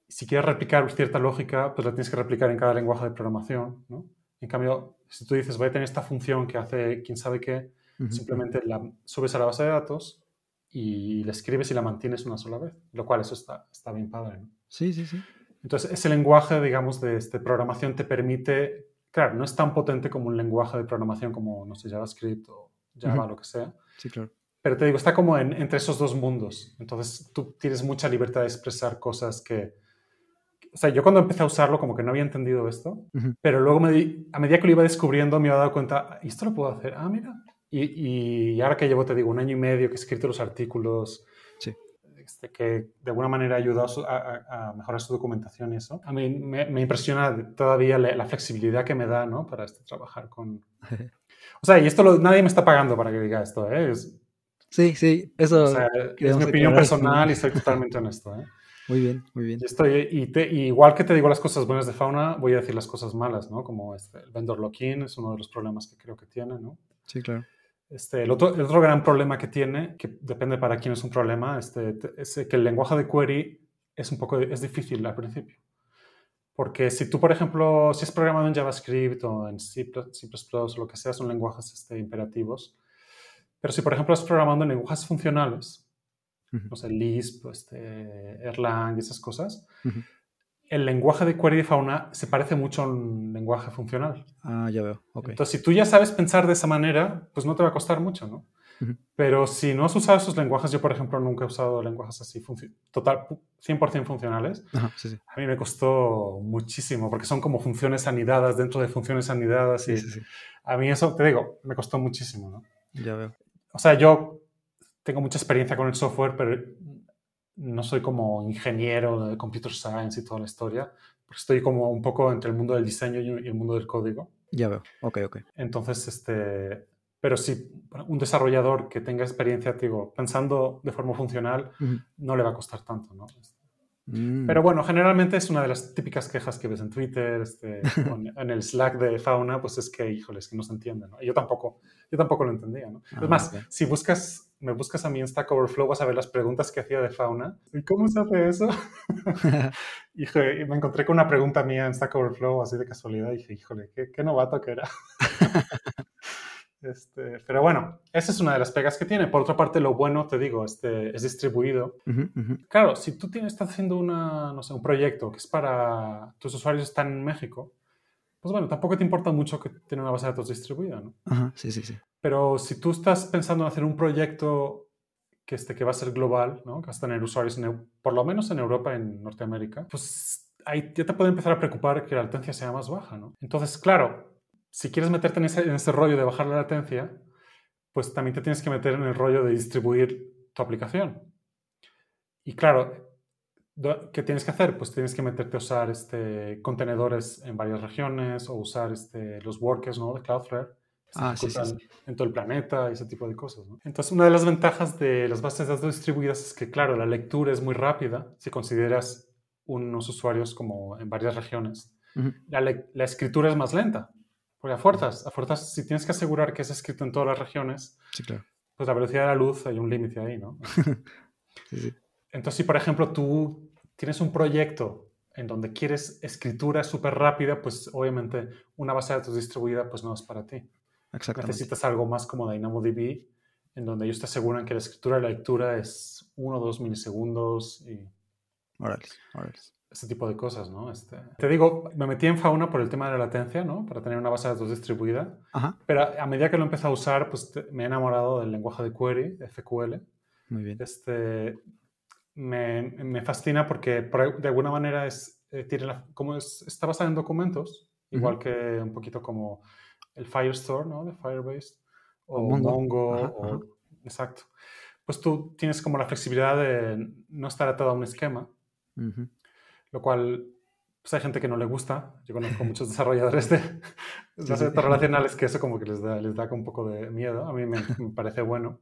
Speaker 5: Si quieres replicar cierta lógica, pues la tienes que replicar en cada lenguaje de programación, ¿no? En cambio, si tú dices, voy a tener esta función que hace quién sabe qué, simplemente la subes a la base de datos y la escribes y la mantienes una sola vez, lo cual eso está, está bien padre, ¿no?
Speaker 4: Sí, sí, sí.
Speaker 5: Entonces, ese lenguaje, digamos, de este, programación te permite, claro, no es tan potente como un lenguaje de programación como, no sé, JavaScript o Java, lo que sea,
Speaker 4: Sí, claro.
Speaker 5: pero te digo, está como en- entre esos dos mundos. Entonces, tú tienes mucha libertad de expresar cosas que... O sea, yo cuando empecé a usarlo como que no había entendido esto, pero luego me di- a medida que lo iba descubriendo me había dado cuenta, ¿y esto lo puedo hacer? Ah, mira. Y, y ahora que llevo, te digo, un año y medio que he escrito los artículos,
Speaker 4: Sí.
Speaker 5: este, que de alguna manera ha ayudado a, mejorar su documentación y eso, a mí me, me impresiona todavía la, la flexibilidad que me da, ¿no? Para este, trabajar con... O sea, y esto lo- nadie me está pagando para que diga esto, ¿eh? Es,
Speaker 4: Sí, sí, eso.
Speaker 5: o sea, es mi opinión
Speaker 4: aclarar.
Speaker 5: personal y soy totalmente honesto, ¿eh?
Speaker 4: Muy bien, muy bien.
Speaker 5: Estoy, y, te- igual que te digo las cosas buenas de Fauna, voy a decir las cosas malas, ¿no? Como este, el vendor lock-in es uno de los problemas que creo que tiene, ¿no?
Speaker 4: Sí, claro.
Speaker 5: Este, el, otro, el otro gran problema que tiene, que depende para quién es un problema, este, te- es que el lenguaje de query es un poco es difícil al principio. Porque si tú, por ejemplo, si es programado en JavaScript o en C++, C++ o lo que sea, son lenguajes este, imperativos. Pero si, por ejemplo, estás programando en lenguajes funcionales,
Speaker 4: Ujú.
Speaker 5: no sé, Lisp, este, Erlang esas cosas,
Speaker 4: Ujú.
Speaker 5: el lenguaje de query de fauna se parece mucho a un lenguaje funcional.
Speaker 4: Ah, ya veo. Ok.
Speaker 5: Entonces, si tú ya sabes pensar de esa manera, pues no te va a costar mucho, ¿no?
Speaker 4: Ujú.
Speaker 5: Pero si no has usado esos lenguajes, yo por ejemplo nunca he usado lenguajes así, total, pu- 100% funcionales,
Speaker 4: Ajá, sí, sí.
Speaker 5: a mí me costó muchísimo, porque son como funciones anidadas dentro de funciones anidadas
Speaker 4: Sí,
Speaker 5: y a mí eso, te digo, me costó muchísimo, ¿no?
Speaker 4: Ya veo.
Speaker 5: O sea, yo tengo mucha experiencia con el software, pero no soy como ingeniero de computer science y toda la historia, estoy como un poco entre el mundo del diseño y el mundo del código.
Speaker 4: Ya veo. Ok, ok.
Speaker 5: Entonces, este, pero si un desarrollador que tenga experiencia, digo, pensando de forma funcional,
Speaker 4: Ujú.
Speaker 5: no le va a costar tanto, ¿no?
Speaker 4: Mm.
Speaker 5: Pero bueno, generalmente es una de las típicas quejas que ves en Twitter, este, en, el Slack de Fauna, pues es que, híjole, es que no se entiende, ¿no? Y Yo tampoco, yo tamjo lo entendía, ¿no?
Speaker 4: Ah,
Speaker 5: es más,
Speaker 4: ok.
Speaker 5: si buscas, me buscas a mí en Stack Overflow, vas a ver las preguntas que hacía de Fauna. ¿Y cómo se hace eso? Híjole, y me encontré con una pregunta mía en Stack Overflow, así de casualidad, y dije, híjole, qué, qué novato que era. Este, pero bueno, esa es una de las pegas que tiene. Por otra parte, lo bueno, te digo, este, es distribuido.
Speaker 4: Ujú.
Speaker 5: Claro, si tú tienes, estás haciendo una, no sé, un proyecto que es para tus usuarios están en México, pues bueno, tampoco te importa mucho que tenga una base de datos distribuida, ¿no?
Speaker 4: Ajá, sí, sí, sí.
Speaker 5: Pero si tú estás pensando en hacer un proyecto que, este, que va a ser global, ¿no? que vas a tener usuarios por lo menos en Europa, en Norteamérica, pues ahí ya te puede empezar a preocupar que la latencia sea más baja. ¿no? Entonces, claro, si quieres meterte en ese, en ese rollo de bajar la latencia, pues también te tienes que meter en el rollo de distribuir tu aplicación. Y claro, ¿qué tienes que hacer? Pues tienes que meterte a usar este, contenedores en varias regiones o usar este, los workers ¿no? de Cloudflare.
Speaker 4: Ah, sí, sí,
Speaker 5: en todo el planeta ese tipo de cosas. ¿no? Entonces, una de las ventajas de las bases de datos distribuidas es que, claro, la lectura es muy rápida si consideras unos usuarios como en varias regiones. La, escritura es más lenta, porque a fuerzas, a fuerzas, si tienes que asegurar que es escrito en todas las regiones,
Speaker 4: Sí, claro.
Speaker 5: pues la velocidad de la luz hay un límite ahí, ¿no?
Speaker 4: Sí, sí.
Speaker 5: Entonces, si por ejemplo tú tienes un proyecto en donde quieres escritura súper rápida, pues obviamente una base de datos distribuida pues no es para ti.
Speaker 4: Exactamente.
Speaker 5: Necesitas algo más como DynamoDB, en donde ellos te aseguran que la escritura y la lectura es 1 o 2 milisegundos y
Speaker 4: Órale, órale.
Speaker 5: ese tipo de cosas, ¿no? Este, te digo, me metí en Fauna por el tema de la latencia, ¿no? Para tener una base de datos distribuida.
Speaker 4: Ajá,
Speaker 5: Pero a medida que lo empecé a usar, pues te- me he enamorado del lenguaje de query, de SQL.
Speaker 4: muy bien.
Speaker 5: Este, me, me fascina porque por- de alguna manera es, eh, tiene la- como es, está basada en documentos, igual
Speaker 4: Ujú.
Speaker 5: que un poquito como el Firestore, ¿no? De Firebase. O,
Speaker 4: O Mongo.
Speaker 5: Mongo.
Speaker 4: Ajá,
Speaker 5: o-
Speaker 4: ajá.
Speaker 5: Exacto. Pues tú tienes como la flexibilidad de no estar atado a un esquema,
Speaker 4: Ujú.
Speaker 5: lo cual pues hay gente que no le gusta. Yo conozco muchos desarrolladores de
Speaker 4: Sí, sí.
Speaker 5: de datos relacionales que eso como que les da, les da un poco de miedo. A mí me, me parece bueno.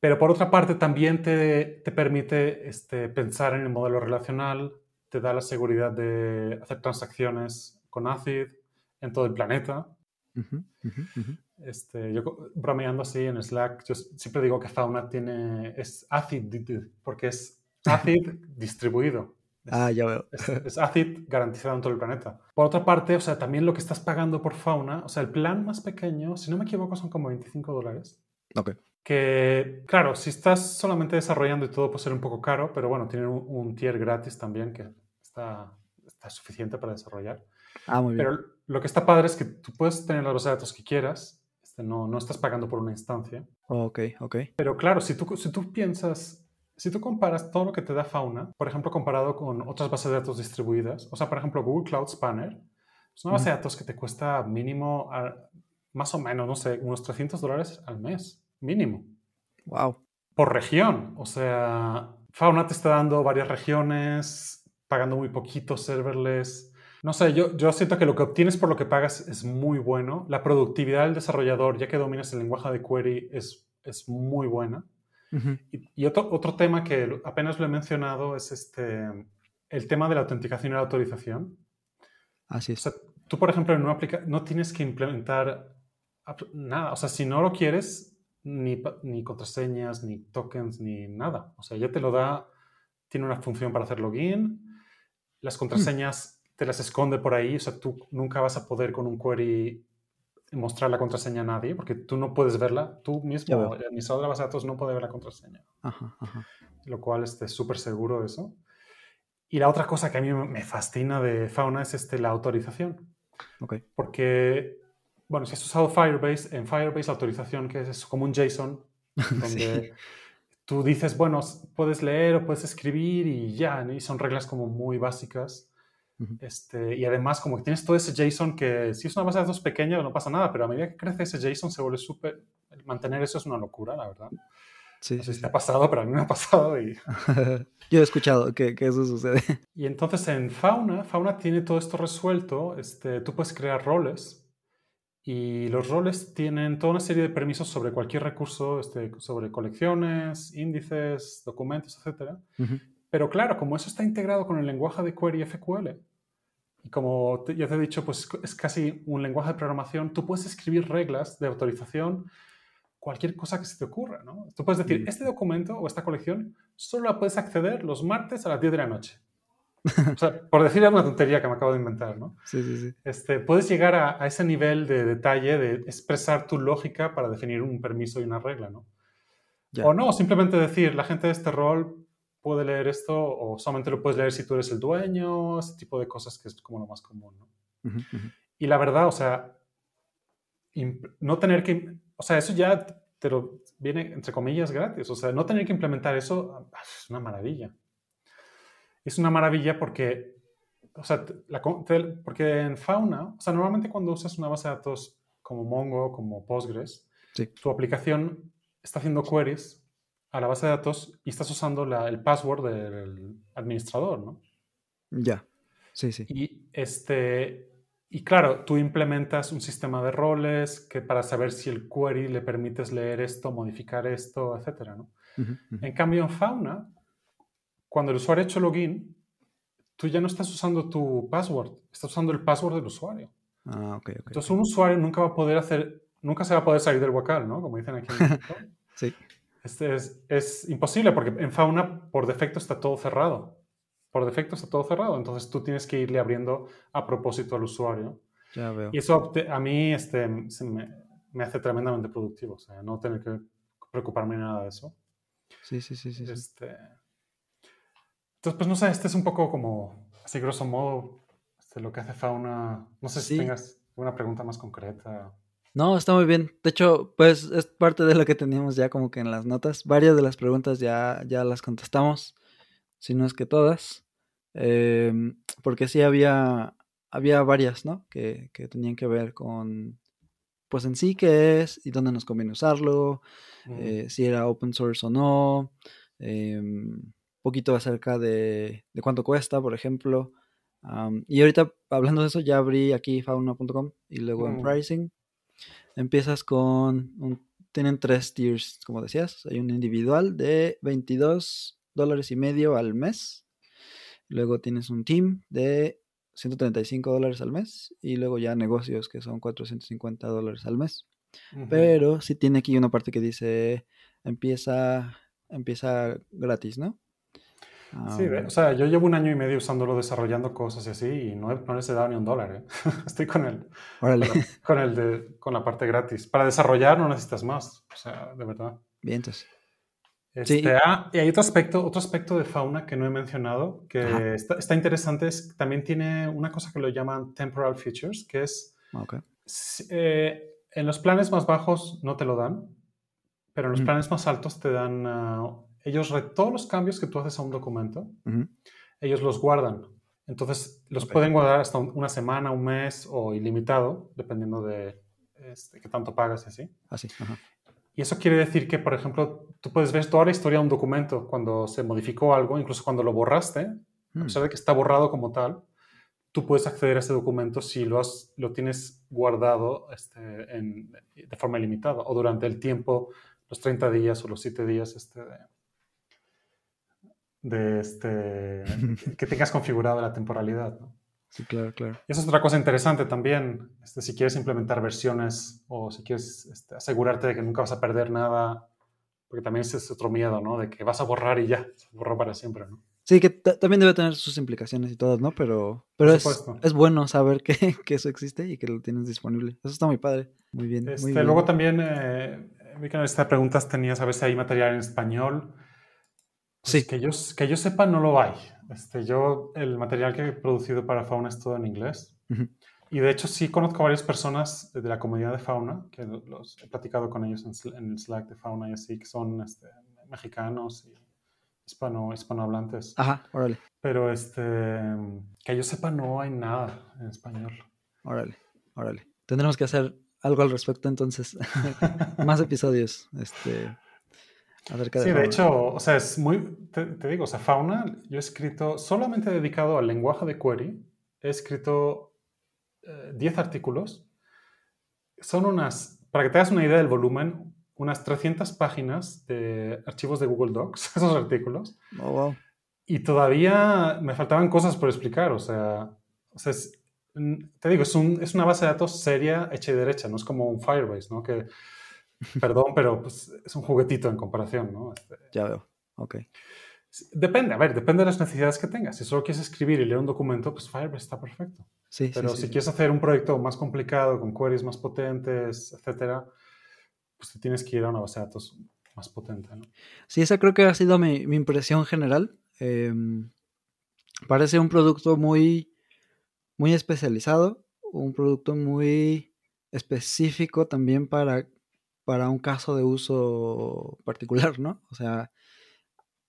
Speaker 5: Pero por otra parte también te, te permite este, pensar en el modelo relacional, te da la seguridad de hacer transacciones con ACID en todo el planeta.
Speaker 4: Ujú, ujú, ujú.
Speaker 5: Este, yo bromeando así en Slack, yo siempre digo que Fauna tiene, es ACID porque es ACID distribuido. Es-
Speaker 4: Ah, ya veo.
Speaker 5: es, es ACID garantizado en todo el planeta. Por otra parte, o sea, también lo que estás pagando por fauna, o sea, el plan más pequeño, si no me equivoco, son como 25 dólares.
Speaker 4: Ok.
Speaker 5: Que, claro, si estás solamente desarrollando y todo puede ser un poco caro, pero bueno, tienen un, un tier gratis también que está, está suficiente para desarrollar.
Speaker 4: Ah, muy bien.
Speaker 5: Pero lo que está padre es que tú puedes tener las bases de datos que quieras, este, no, no estás pagando por una instancia.
Speaker 4: Ok, ok.
Speaker 5: Pero claro, si tú, si tú piensas, si tú comparas todo lo que te da Fauna, por ejemplo, comparado con otras bases de datos distribuidas, o sea, por ejemplo, Google Cloud Spanner, es una base de datos que te cuesta mínimo, a- más o menos, no sé, unos 300 dólares al mes, mínimo,
Speaker 4: Wow.
Speaker 5: por región. O sea, Fauna te está dando varias regiones, pagando muy poquito serverless. No sé, yo, yo siento que lo que obtienes por lo que pagas es muy bueno. La productividad del desarrollador, ya que dominas el lenguaje de query, es, es muy buena.
Speaker 4: Ujú.
Speaker 5: Y, y otro, otro tema que apenas lo he mencionado es este, el tema de la autenticación y la autorización.
Speaker 4: Así
Speaker 5: O
Speaker 4: es.
Speaker 5: sea, tú, por ejemplo, en una aplicación no tienes que implementar nada. O sea, si no lo quieres, ni, ni contraseñas, ni tokens, ni nada. O sea, ya te lo da, tiene una función para hacer login. Las contraseñas te las esconde por ahí. O sea, tú nunca vas a poder con un query mostrar la contraseña a nadie porque tú no puedes verla. Tú mismo, el administrador de la base de datos, no puede ver la contraseña
Speaker 4: Ajá, ajá.
Speaker 5: lo cual es súper seguro de eso. Y la otra cosa que a mí me fascina de Fauna es este, la autorización.
Speaker 4: Ok.
Speaker 5: Porque, bueno, si has usado Firebase, en Firebase autorización que es, como un JSON, donde tú dices, bueno, puedes leer o puedes escribir y ya, ¿no? y son reglas como muy básicas. Este, y además, como que tienes todo ese JSON que si es una base de datos pequeña no pasa nada, pero a medida que crece ese JSON se vuelve súper... Mantener eso es una locura, la verdad.
Speaker 4: Sí,
Speaker 5: No sé si te ha pasado, pero a mí me ha pasado y...
Speaker 4: Yo he escuchado que, que eso sucede.
Speaker 5: Y entonces en Fauna, Fauna tiene todo esto resuelto. Este, tú puedes crear roles y los roles tienen toda una serie de permisos sobre cualquier recurso, este, sobre colecciones, índices, documentos, etc.
Speaker 4: Ujú.
Speaker 5: Pero claro, como eso está integrado con el lenguaje de query FQL, y como te- ya te he dicho, pues es casi un lenguaje de programación, tú puedes escribir reglas de autorización, cualquier cosa que se te ocurra, ¿no? Tú puedes decir,
Speaker 4: Mm.
Speaker 5: este documento o esta colección solo la puedes acceder los martes a las 10 de la noche. O sea, por decir una tontería que me acabo de inventar, ¿no?
Speaker 4: Sí, sí, sí.
Speaker 5: Este, puedes llegar a, a ese nivel de detalle de expresar tu lógica para definir un permiso y una regla, ¿no?
Speaker 4: Ya.
Speaker 5: O no, simplemente decir, la gente de este rol puede leer esto o solamente lo puedes leer si tú eres el dueño, ese tipo de cosas que es como lo más común, ¿no?
Speaker 4: Ujú, ujú.
Speaker 5: Y la verdad, o sea, no tener que, o sea, eso ya te lo viene, entre comillas, gratis. O sea, no tener que implementar eso ah, es una maravilla. Es una maravilla porque, o sea, la te- porque en Fauna, o sea, normalmente cuando usas una base de datos como Mongo, como Postgres,
Speaker 4: Sí.
Speaker 5: tu aplicación está haciendo queries a la base de datos y estás usando la- el password del administrador, ¿no?
Speaker 4: Ya. Sí, sí.
Speaker 5: Y, este, y claro, tú implementas un sistema de roles que para saber si el query le permites leer esto, modificar esto, etcétera, ¿no? En cambio, en Fauna, cuando el usuario ha hecho login, tú ya no estás usando tu password, estás usando el password del usuario.
Speaker 4: Ah, ok, ok.
Speaker 5: Entonces, un usuario nunca va a poder hacer, nunca se va a poder salir del huacal, ¿no? Como dicen aquí en México.
Speaker 4: Sí.
Speaker 5: Este es, es imposible porque en Fauna por defecto está todo cerrado. Por defecto está todo cerrado. Entonces tú tienes que irle abriendo a propósito al usuario.
Speaker 4: Ya veo.
Speaker 5: Y eso a mí este, se me, me hace tremendamente productivo. O sea, no tener que preocuparme nada de eso.
Speaker 4: Sí, sí, sí, sí. sí.
Speaker 5: Este, entonces, pues no sé, este es un poco como, así grosso modo, este, lo que hace Fauna. No sé si
Speaker 4: Sí.
Speaker 5: tengas una pregunta más concreta.
Speaker 4: No, está muy bien. De hecho, pues es parte de lo que teníamos ya como que en las notas. Varias de las preguntas ya, ya las contestamos, si no es que todas. Em, porque sí había, había varias, ¿no? Que, que tenían que ver con, pues en sí qué es y dónde nos conviene usarlo,
Speaker 5: Mm.
Speaker 4: eh, si era open source o no, un poquito acerca de, de cuánto cuesta, por ejemplo. Y ahorita, hablando de eso, ya abrí aquí fauna.com y luego en
Speaker 5: Mm.
Speaker 4: pricing. Empiezas con, un- tienen tres tiers, como decías. Hay un individual de 22 dólares y medio al mes. Luego tienes un team de 135 dólares al mes. Y luego ya negocios que son 450 dólares al mes. Pero sí tiene aquí una parte que dice empieza, empieza gratis, ¿no?
Speaker 5: Sí, de-
Speaker 4: Am,
Speaker 5: o sea, yo llevo un año y medio usándolo desarrollando cosas y así, y no, no les he dado ni un dólar, ¿eh? Estoy con el,
Speaker 4: órale,
Speaker 5: con el de, con la parte gratis. Para desarrollar no necesitas más, o sea, de verdad.
Speaker 4: bien, entonces.
Speaker 5: Este,
Speaker 4: Sí.
Speaker 5: ah, y hay otro aspecto, otro aspecto de fauna que no he mencionado, que está, está interesante, es también tiene una cosa que lo llaman temporal features, que es,
Speaker 4: Ah, Ok.
Speaker 5: s- eh, en los planes más bajos no te lo dan, pero en los
Speaker 4: Ujú.
Speaker 5: planes más altos te dan, ah, ellos, todos los cambios que tú haces a un documento,
Speaker 4: Ujú.
Speaker 5: ellos los guardan. Entonces, los
Speaker 4: Ok.
Speaker 5: pueden guardar hasta un- una semana, un mes o ilimitado, dependiendo de este, qué tanto pagas y así.
Speaker 4: Así. ajá.
Speaker 5: Y eso quiere decir que, por ejemplo, tú puedes ver toda la historia de un documento cuando se modificó algo, incluso cuando lo borraste, a
Speaker 4: Mm,
Speaker 5: pesar de que está borrado como tal, tú puedes acceder a ese documento si lo, has- lo tienes guardado este, en- de forma ilimitada o durante el tiempo, los 30 días o los 7 días este, de, de este, que tengas configurado la temporalidad. ¿no?
Speaker 4: Sí, claro, claro.
Speaker 5: Y eso es otra cosa interesante también. Este, si quieres implementar versiones o si quieres este, asegurarte de que nunca vas a perder nada, porque también ese es otro miedo, ¿no? De que vas a borrar y ya, se borró para siempre, ¿no?
Speaker 4: Sí, que ta- también debe tener sus implicaciones y todo, ¿no? Pero, pero es, es bueno saber que, que eso existe y que lo tienes disponible. Eso está muy padre. Muy bien. muy
Speaker 5: Este,
Speaker 4: bien.
Speaker 5: luego también eh, vi que en esta preguntas tenías a ver si hay material en español. Pues
Speaker 4: Sí.
Speaker 5: Que yo, que yo sepa, no lo hay. Este, yo, el material que he producido para Fauna es todo en inglés.
Speaker 4: Ujú.
Speaker 5: Y de hecho, sí conozco a varias personas de la comunidad de Fauna, que los he platicado con ellos en, en el Slack de Fauna y así, que son este, mexicanos y hispano, hispanohablantes.
Speaker 4: Ajá, órale,
Speaker 5: Pero este, que yo sepa, no hay nada en español.
Speaker 4: órale, órale. Tendremos que hacer algo al respecto entonces. Más episodios. Este. Acerca de
Speaker 5: Sí, de
Speaker 4: fauna.
Speaker 5: hecho, o sea, es muy, te, te digo, o sea, Fauna, yo he escrito, solamente dedicado al lenguaje de query, he escrito eh, 10 artículos. Son unas, para que te hagas una idea del volumen, unas 300 páginas de archivos de Google Docs, esos artículos.
Speaker 4: Oh, wow.
Speaker 5: y todavía me faltaban cosas por explicar, o sea, o sea es- te digo, es, un- es una base de datos seria, hecha y derecha, no es como un Firebase, ¿no? Que, perdón, pero pues, es un juguetito en comparación, ¿no? Este,
Speaker 4: Ya veo. Ok.
Speaker 5: Depende, a ver, depende de las necesidades que tengas. Si solo quieres escribir y leer un documento, pues Firebase está perfecto.
Speaker 4: Sí,
Speaker 5: Pero
Speaker 4: sí,
Speaker 5: si
Speaker 4: sí.
Speaker 5: quieres hacer un proyecto más complicado, con queries más potentes, etcétera, pues te tienes que ir a una base de datos más potente, ¿no?
Speaker 4: Sí, esa creo que ha sido mi, mi impresión general. Em, parece un producto muy, muy especializado, un producto muy específico también para, para un caso de uso particular, ¿no? O sea,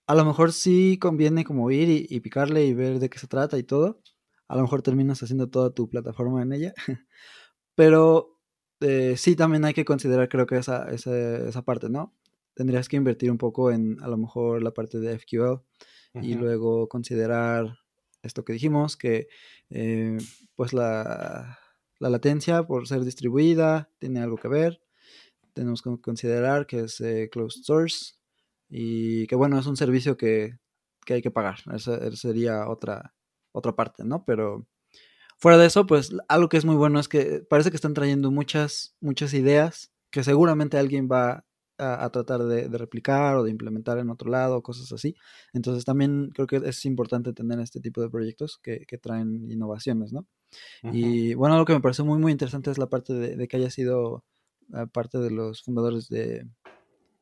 Speaker 4: a lo mejor sí conviene como ir y, y picarle y ver de qué se trata y todo. A lo mejor terminas haciendo toda tu plataforma en ella. Pero eh, sí también hay que considerar creo que esa, esa, esa parte, ¿no? Tendrías que invertir un poco en a lo mejor la parte de FQL y luego considerar esto que dijimos, que eh, pues la, la latencia por ser distribuida tiene algo que ver. Tenemos que considerar que es eh, closed source y que bueno, es un servicio que, que hay que pagar. Esa, esa sería otra, otra parte, ¿no? Pero fuera de eso, pues algo que es muy bueno es que parece que están trayendo muchas, muchas ideas que seguramente alguien va a, a tratar de, de replicar o de implementar en otro lado, cosas así. Entonces también creo que es importante tener este tipo de proyectos que, que traen innovaciones, ¿no? Y bueno, algo que me parece muy, muy interesante es la parte de, de que haya sido parte de los fundadores de...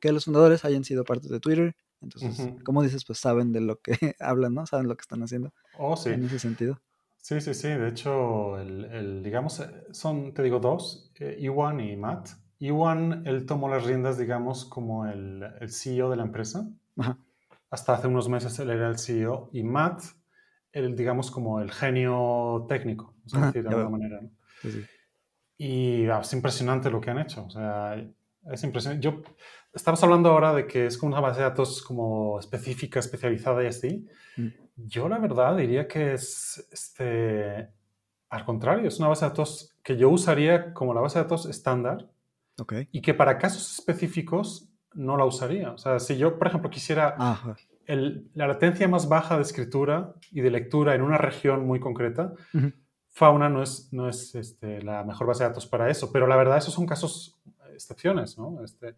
Speaker 4: que los fundadores hayan sido parte de Twitter. Entonces,
Speaker 5: Ujú.
Speaker 4: como dices, pues saben de lo que hablan, ¿no? Saben lo que están haciendo
Speaker 5: Oh, sí.
Speaker 4: en ese sentido.
Speaker 5: Sí, sí, sí. De hecho, el, el, digamos, eh, son, te digo, dos, eh, Iwan y Matt. Iwan, él tomó las riendas, digamos, como el, el CEO de la empresa.
Speaker 4: Ajá.
Speaker 5: Hasta hace unos meses él era el CEO. Y Matt, él, digamos, como el genio técnico, vamos a
Speaker 4: Ajá,
Speaker 5: decir de alguna manera. ¿no?
Speaker 4: Sí, sí.
Speaker 5: Y ah, es impresionante lo que han hecho. O sea, es impresionante. Yo, estamos hablando ahora de que es como una base de datos como específica, especializada y así.
Speaker 4: Mm.
Speaker 5: Yo la verdad diría que es, este, al contrario, es una base de datos que yo usaría como la base de datos estándar
Speaker 4: Ok.
Speaker 5: y que para casos específicos no la usaría. O sea, si yo, por ejemplo, quisiera
Speaker 4: Ajá.
Speaker 5: el- la latencia más baja de escritura y de lectura en una región muy concreta,
Speaker 4: Ujú.
Speaker 5: Fauna no es, no es este, la mejor base de datos para eso, pero la verdad esos son casos, eh, excepciones, ¿no? Este,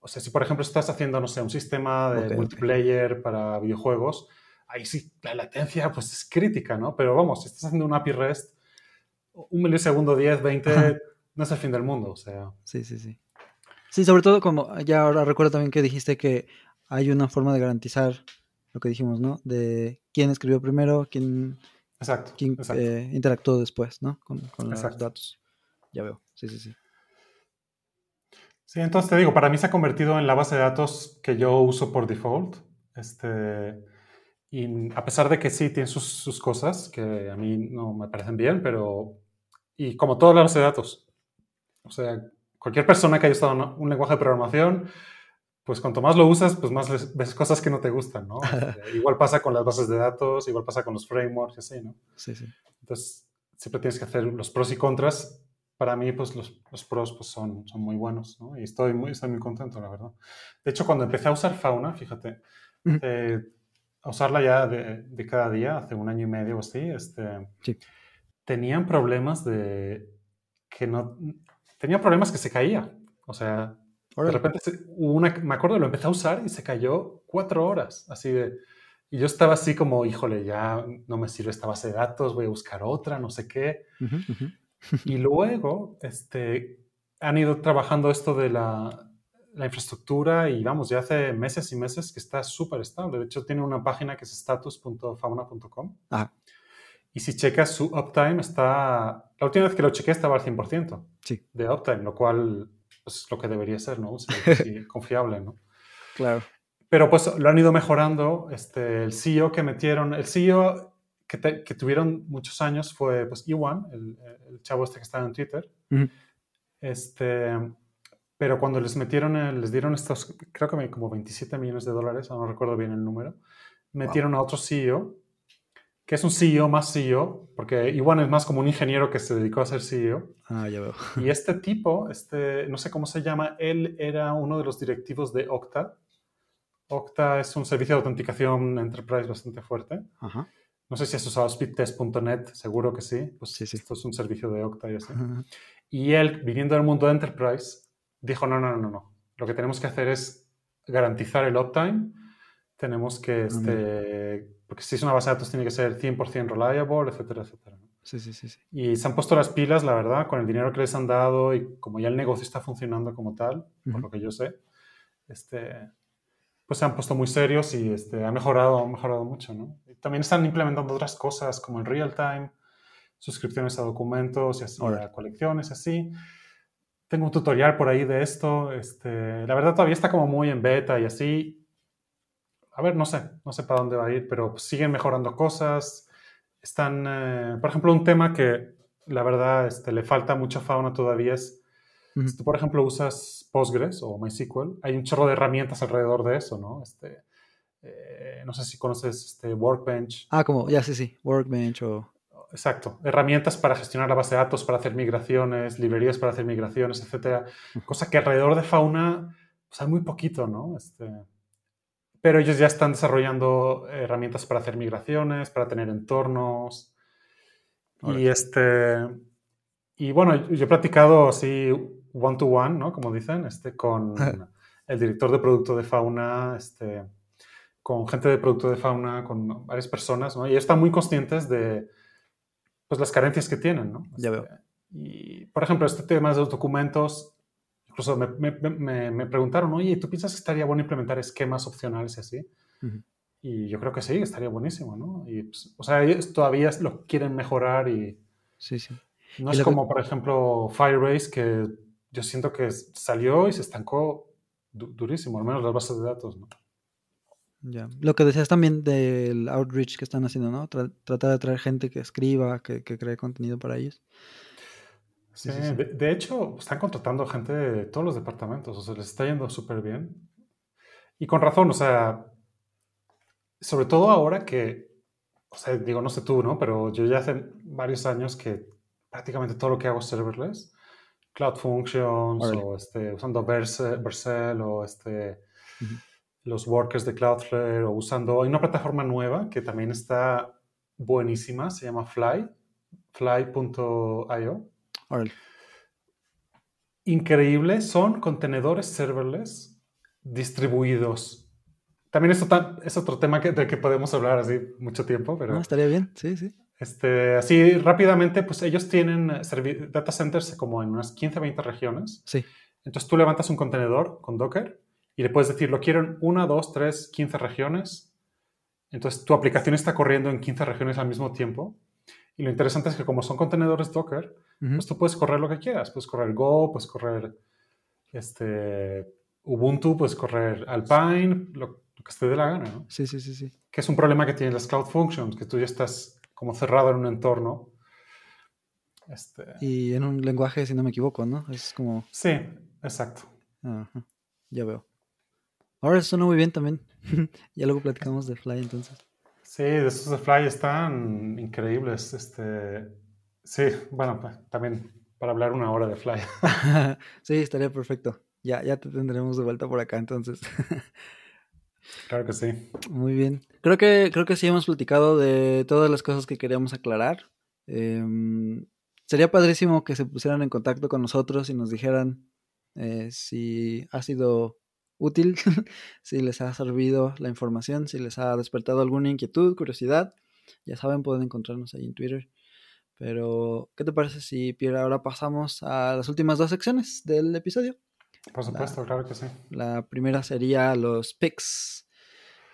Speaker 5: o sea, si por ejemplo estás haciendo, no sé, un sistema de multiplayer para videojuegos, ahí sí la latencia pues es crítica, ¿no? Pero vamos, si estás haciendo un API REST, un milisegundo, 10, 20,
Speaker 4: Ajá.
Speaker 5: no es el fin del mundo, o sea...
Speaker 4: Sí, sí, sí. Sí, sobre todo como ya ahora recuerdo también que dijiste que hay una forma de garantizar lo que dijimos, ¿no? De quién escribió primero, quién,
Speaker 5: Exacto,
Speaker 4: quién
Speaker 5: exacto.
Speaker 4: eh, interactuó después, ¿no? Con, con los
Speaker 5: Exacto.
Speaker 4: datos. Ya veo. Sí, sí, sí.
Speaker 5: Sí, entonces te digo, para mí se ha convertido en la base de datos que yo uso por default. Este, y a pesar de que sí tiene sus, sus cosas que a mí no me parecen bien, pero. Y como todas las bases de datos. O sea, cualquier persona que haya estado en un lenguaje de programación, pues cuanto más lo usas, pues más ves cosas que no te gustan, ¿no? Este, igual pasa con las bases de datos, igual pasa con los frameworks así, ¿no?
Speaker 4: Sí, sí.
Speaker 5: Entonces, siempre tienes que hacer los pros y contras. Para mí, pues los, los pros pues, son, son muy buenos, ¿no? Y estoy muy, estoy muy contento, la verdad. De hecho, cuando empecé a usar Fauna, fíjate, eh, a usarla ya de, de cada día, hace un año y medio o así, este,
Speaker 4: Sí.
Speaker 5: tenían problemas de que no... Tenía problemas que se caía. O sea, de repente una, me acuerdo, lo empecé a usar y se cayó cuatro horas, así de... Y yo estaba así como, híjole, ya no me sirve esta base de datos, voy a buscar otra, no sé qué.
Speaker 4: Ujú, ujú.
Speaker 5: Y luego este, han ido trabajando esto de la, la infraestructura y vamos, ya hace meses y meses que está súper estable. De hecho, tiene una página que es status.fauna.com
Speaker 4: Ajá.
Speaker 5: y si checas su uptime está... La última vez que lo chequé estaba al 100%
Speaker 4: Sí,
Speaker 5: de uptime, lo cual pues, es lo que debería ser, ¿no? Sí, confiable, ¿no?
Speaker 4: claro.
Speaker 5: Pero pues lo han ido mejorando. Este, el CEO que metieron, el CEO que, te- que tuvieron muchos años fue pues Iwan, el, el chavo este que estaba en Twitter.
Speaker 4: Ujú.
Speaker 5: Este, pero cuando les metieron, les dieron estos, creo que como 27 millones de dólares, no recuerdo bien el número, metieron a otro CEO, que es un CEO más CEO, porque Iwan es más como un ingeniero que se dedicó a ser CEO.
Speaker 4: Ah, ya veo.
Speaker 5: Y este tipo, este, no sé cómo se llama, él era uno de los directivos de Okta. Okta es un servicio de autenticación enterprise bastante fuerte.
Speaker 4: Ajá.
Speaker 5: No sé si has usado speedtest.net, seguro que sí. Pues
Speaker 4: Sí, sí.
Speaker 5: Esto es un servicio de Okta y así.
Speaker 4: Ajá.
Speaker 5: Y él, viniendo del mundo de enterprise, dijo, no, no, no, no, no. Lo que tenemos que hacer es garantizar el uptime. Tenemos que, este, porque si es una base de datos tiene que ser 100% reliable, etcétera, etcétera.
Speaker 4: Sí, sí, sí, sí.
Speaker 5: Y se han puesto las pilas, la verdad, con el dinero que les han dado y como ya el negocio está funcionando como tal, por
Speaker 4: Ujú.
Speaker 5: lo que yo sé, este, pues se han puesto muy serios y este, ha mejorado, ha mejorado mucho, ¿no? Y también están implementando otras cosas como el real time, suscripciones a documentos y así, a colecciones y así. Tengo un tutorial por ahí de esto. Este, la verdad todavía está como muy en beta y así. A ver, no sé, no sé para dónde va a ir, pero siguen mejorando cosas. Están, eh, por ejemplo, un tema que la verdad este, le falta mucha fauna todavía es,
Speaker 4: Ujú.
Speaker 5: si tú, por ejemplo, usas Postgres o MySQL, hay un chorro de herramientas alrededor de eso, ¿no? Este, eh, no sé si conoces este Workbench.
Speaker 4: Ah, como, ya sí, sí. Workbench o.
Speaker 5: Exacto, herramientas para gestionar la base de datos, para hacer migraciones, librerías para hacer migraciones, etcétera. Cosa que alrededor de Fauna pues hay muy poquito, ¿no? Este, pero ellos ya están desarrollando herramientas para hacer migraciones, para tener entornos. Y este y bueno, yo he practicado así one to one, ¿no? Como dicen, este con el director de producto de Fauna, este con gente de producto de Fauna, con varias personas, ¿no? Y están muy conscientes de pues las carencias que tienen, ¿no?
Speaker 4: Ya veo.
Speaker 5: Este, Y, por ejemplo, este tema de los documentos, incluso me, me- me- me preguntaron, oye, ¿tú piensas que estaría bueno implementar esquemas opcionales y así?
Speaker 4: Ujú.
Speaker 5: Y yo creo que sí, estaría buenísimo, ¿no? Y, pues, o sea, ellos todavía lo quieren mejorar y
Speaker 4: Sí, sí.
Speaker 5: no es
Speaker 4: lo que-
Speaker 5: como, por ejemplo, Firebase, que yo siento que salió y se estancó du- durísimo, al menos las bases de datos, ¿no?
Speaker 4: Ya. Lo que decías también del outreach que están haciendo, ¿no? Tra- tratar de traer gente que escriba, que, que cree contenido para ellos.
Speaker 5: Sí,
Speaker 4: Sí, sí, sí.
Speaker 5: De, de hecho, están contratando gente de todos los departamentos, o sea, les está yendo súper bien. Y con razón, o sea, sobre todo ahora que, o sea, digo, no sé tú, ¿no? Pero yo ya hace varios años que prácticamente todo lo que hago es serverless. Cloud Functions, o este, usando Verse- Vercel, o este, los workers de Cloudflare, o usando, hay una plataforma nueva que también está buenísima, se llama Fly, fly.io
Speaker 4: Órale.
Speaker 5: increíble son contenedores serverless distribuidos. También esto ta- es otro tema que, del que podemos hablar así mucho tiempo, pero
Speaker 4: Ah, estaría bien, sí, sí.
Speaker 5: este, así rápidamente, pues ellos tienen data centers como en unas 15, 20 regiones.
Speaker 4: Sí.
Speaker 5: Entonces tú levantas un contenedor con Docker y le puedes decir, lo quiero en 1, 2, 3, 15 regiones. Entonces tu aplicación está corriendo en 15 regiones al mismo tiempo. Y lo interesante es que como son contenedores Docker, pues tú puedes correr lo que quieras. Puedes correr Go, puedes correr este, Ubuntu, puedes correr Alpine, lo, lo que te dé la gana, ¿no?
Speaker 4: Sí, sí, sí, sí.
Speaker 5: Que es un problema que tienen las Cloud Functions, que tú ya estás como cerrado en un entorno. Este,
Speaker 4: Y en un lenguaje, si no me equivoco, ¿no? Es como...
Speaker 5: sí, exacto.
Speaker 4: Ajá, ya veo. Ahora suena muy bien también. ya luego platicamos de Fly entonces.
Speaker 5: Sí, de estos de Fly están increíbles. Este, sí, bueno, también para hablar una hora de Fly.
Speaker 4: sí, estaría perfecto. Ya, ya te tendremos de vuelta por acá entonces.
Speaker 5: claro que sí.
Speaker 4: Muy bien. Creo que, creo que sí hemos platicado de todas las cosas que queríamos aclarar. Em, sería padrísimo que se pusieran en contacto con nosotros y nos dijeran eh, si ha sido útil, si les ha servido la información, si les ha despertado alguna inquietud, curiosidad. Ya saben, pueden encontrarnos ahí en Twitter. Pero, ¿qué te parece si, Pierre, ahora pasamos a las últimas dos secciones del episodio?
Speaker 5: Por supuesto, claro que sí.
Speaker 4: La primera sería los picks.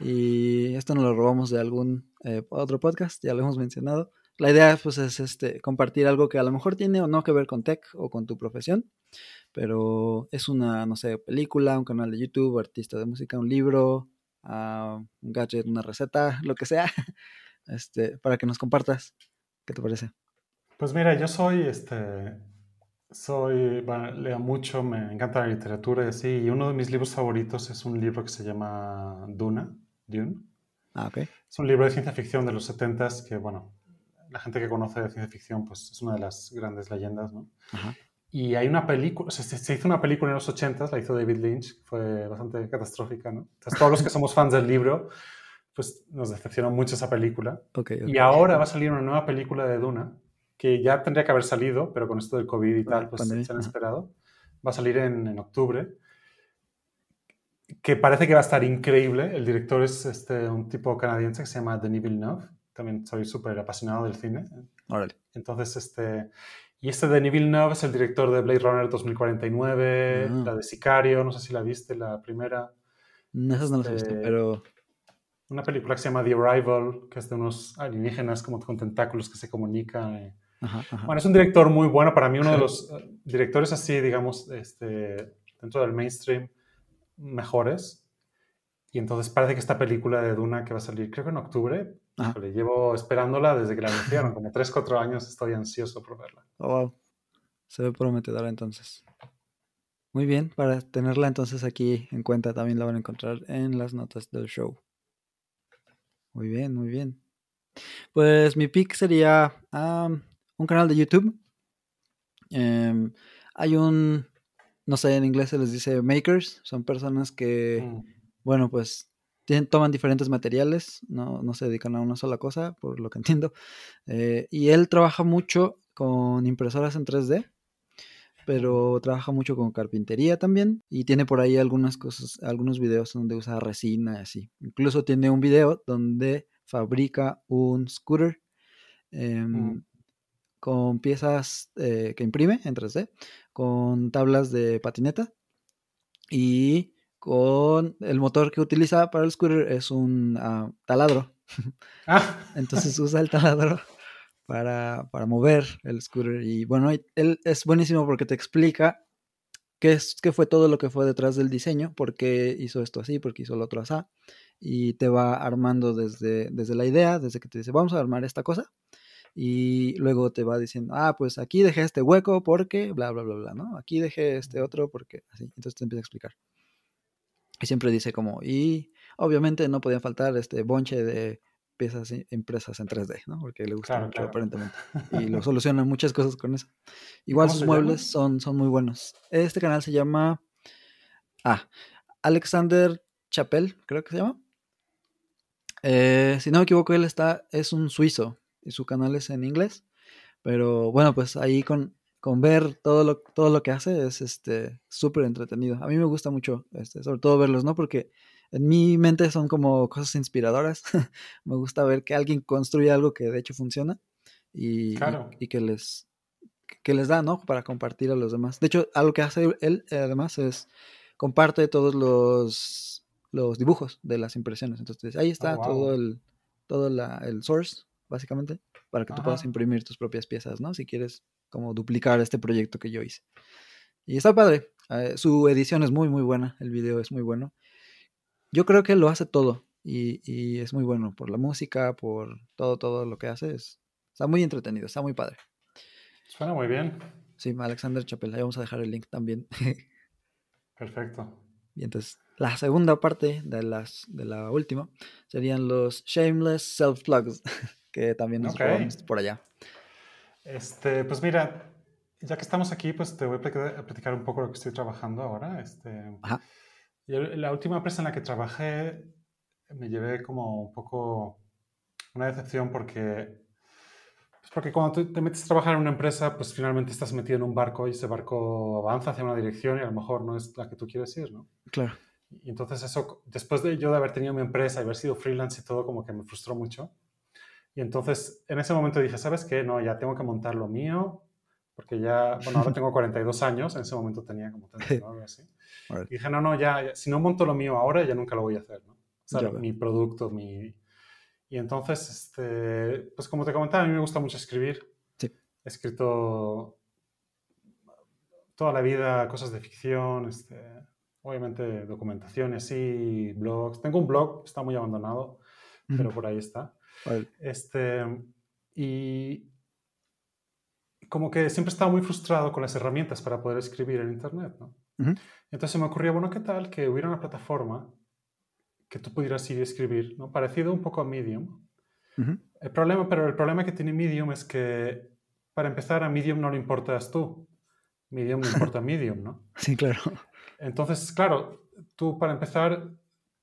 Speaker 4: Y esto nos lo robamos de algún eh, otro podcast, ya lo hemos mencionado. La idea pues es este compartir algo que a lo mejor tiene o no que ver con tech o con tu profesión, pero es una, no sé, película, un canal de YouTube, artista de música, un libro, ah, un gadget, una receta, lo que sea, este, para que nos compartas. ¿Qué te parece?
Speaker 5: Pues mira, yo soy, este, soy, bueno, leo mucho, me encanta la literatura y así, y uno de mis libros favoritos es un libro que se llama Duna, Dune.
Speaker 4: Ah, ok.
Speaker 5: Es un libro de ciencia ficción de los 70s que, bueno, la gente que conoce de ciencia ficción, pues es una de las grandes leyendas, ¿no?
Speaker 4: Ajá.
Speaker 5: Y hay una película, se, se hizo una película en los 80, la hizo David Lynch, fue bastante catastrófica, ¿no? Entonces, todos los que somos fans del libro, pues nos decepcionó mucho esa película.
Speaker 4: Ok, ok.
Speaker 5: Y ahora va a salir una nueva película de Duna, que ya tendría que haber salido, pero con esto del COVID y tal, pues
Speaker 4: Pandemia,
Speaker 5: se han esperado. Va a salir en, en octubre, que parece que va a estar increíble. El director es este, un tipo canadiense que se llama Denis Villeneuve. También soy súper apasionado del cine.
Speaker 4: Órale.
Speaker 5: Entonces, este... Y este Denis Villeneuve es el director de Blade Runner 2049,
Speaker 4: Ah.
Speaker 5: la de Sicario, no sé si la viste, la primera.
Speaker 4: No, Esas no las he visto,
Speaker 5: Este,
Speaker 4: pero
Speaker 5: Una película que se llama The Arrival, que es de unos alienígenas como con tentáculos que se comunican. eh.
Speaker 4: ajá, ajá.
Speaker 5: Bueno, es un director muy bueno, para mí uno de los eh, directores así, digamos, este, dentro del mainstream, mejores. Y entonces parece que esta película de Duna que va a salir, creo que en octubre,
Speaker 4: Ajá.
Speaker 5: llevo esperándola desde que la anunciaron, como 3, 4 años estoy ansioso por verla.
Speaker 4: Oh, wow. Se ve prometedora entonces. Muy bien, para tenerla entonces aquí en cuenta también la van a encontrar en las notas del show. Muy bien, muy bien. Pues mi pick sería am, un canal de YouTube. Em, hay un, no sé, en inglés se les dice makers, son personas que
Speaker 5: Mm.
Speaker 4: bueno, pues tienen- toman diferentes materiales, no, no se dedican a una sola cosa, por lo que entiendo. Eh, y él trabaja mucho con impresoras en 3D, pero trabaja mucho con carpintería también. Y tiene por ahí algunas cosas, algunos videos donde usa resina y así. Incluso tiene un video donde fabrica un scooter em,
Speaker 5: Mm.
Speaker 4: con piezas eh, que imprime en 3D, con tablas de patineta y con el motor que utiliza para el scooter es un ah, taladro.
Speaker 5: Ah,
Speaker 4: Entonces usa el taladro para, para mover el scooter. Y bueno, él es buenísimo porque te explica qué, es, qué fue todo lo que fue detrás del diseño, por qué hizo esto así, por qué hizo lo otro así. Y te va armando desde, desde la idea, desde que te dice, vamos a armar esta cosa. Y luego te va diciendo, ah, pues aquí dejé este hueco porque, bla, bla, bla, bla, ¿no? Aquí dejé este otro porque, así. Entonces te empieza a explicar. Y siempre dice como, y obviamente no podían faltar este bonche de piezas impresas en 3D, ¿no? Porque le gusta
Speaker 5: Claro,
Speaker 4: mucho
Speaker 5: claro.
Speaker 4: aparentemente. Y lo solucionan muchas cosas con eso. Igual sus muebles
Speaker 5: llama?
Speaker 4: son, son muy buenos. Este canal se llama... Ah, Alexander Chapel, creo que se llama. Eh, si no me equivoco, él está, es un suizo y su canal es en inglés. Pero bueno, pues ahí con, con ver todo lo, todo lo que hace es este súper entretenido. A mí me gusta mucho, este, sobre todo verlos, ¿no? Porque en mi mente son como cosas inspiradoras. me gusta ver que alguien construye algo que de hecho funciona y, y-
Speaker 5: Claro.
Speaker 4: y que les que les da, ¿no? Para compartir a los demás. De hecho, algo que hace él eh, además es comparte todos los los dibujos de las impresiones. Entonces, ahí está
Speaker 5: wow.
Speaker 4: todo el todo la- el source básicamente para que tú puedas imprimir tus propias piezas, ¿no? Si quieres como duplicar este proyecto que yo hice. Y está padre. eh, su edición es muy, muy buena. El video es muy bueno. Yo creo que lo hace todo. Y, y es muy bueno por la música, por todo, todo lo que hace. Es, está muy entretenido, está muy padre.
Speaker 5: suena muy bien.
Speaker 4: Sí, Alexander Chapel. Ahí vamos a dejar el link también.
Speaker 5: Perfecto.
Speaker 4: y entonces, la segunda parte de, las, de la última serían los Shameless Self-Plugs, que también nos
Speaker 5: Ok.
Speaker 4: robamos por allá.
Speaker 5: Este, pues mira, ya que estamos aquí, pues te voy a platicar, un poco lo que estoy trabajando ahora. Este,
Speaker 4: Ajá.
Speaker 5: la última empresa en la que trabajé me llevé como un poco una decepción porque, pues porque cuando tú te metes a trabajar en una empresa, pues finalmente estás metido en un barco y ese barco avanza hacia una dirección y a lo mejor no es la que tú quieres ir, ¿no?
Speaker 4: Claro.
Speaker 5: Y entonces eso, después de yo de haber tenido mi empresa y haber sido freelance y todo, como que me frustró mucho. Y entonces en ese momento dije, ¿sabes qué? No, ya tengo que montar lo mío, porque ya, bueno, ahora tengo 42 años, en ese momento tenía como 39 así.
Speaker 4: Órale.
Speaker 5: Y dije, no, no, ya, ya, si no monto lo mío ahora, ya nunca lo voy a hacer, ¿no? O sea, mi producto, mi... Y entonces, este, pues como te comentaba, a mí me gusta mucho escribir.
Speaker 4: Sí.
Speaker 5: He escrito toda la vida cosas de ficción, este, obviamente documentaciones, sí, blogs. Tengo un blog, está muy abandonado, pero
Speaker 4: Ujú.
Speaker 5: por ahí está.
Speaker 4: Órale.
Speaker 5: Este, y como que siempre estaba muy frustrado con las herramientas para poder escribir en Internet, ¿no?
Speaker 4: Ujú.
Speaker 5: Entonces me ocurrió, bueno, ¿qué tal que hubiera una plataforma que tú pudieras ir y escribir, ¿no? Parecido un poco a Medium.
Speaker 4: Ujú.
Speaker 5: El problema, pero el problema que tiene Medium es que, para empezar, a Medium no le importas tú. Medium me importa Medium, ¿no?
Speaker 4: Sí, claro.
Speaker 5: Entonces, claro, tú para empezar,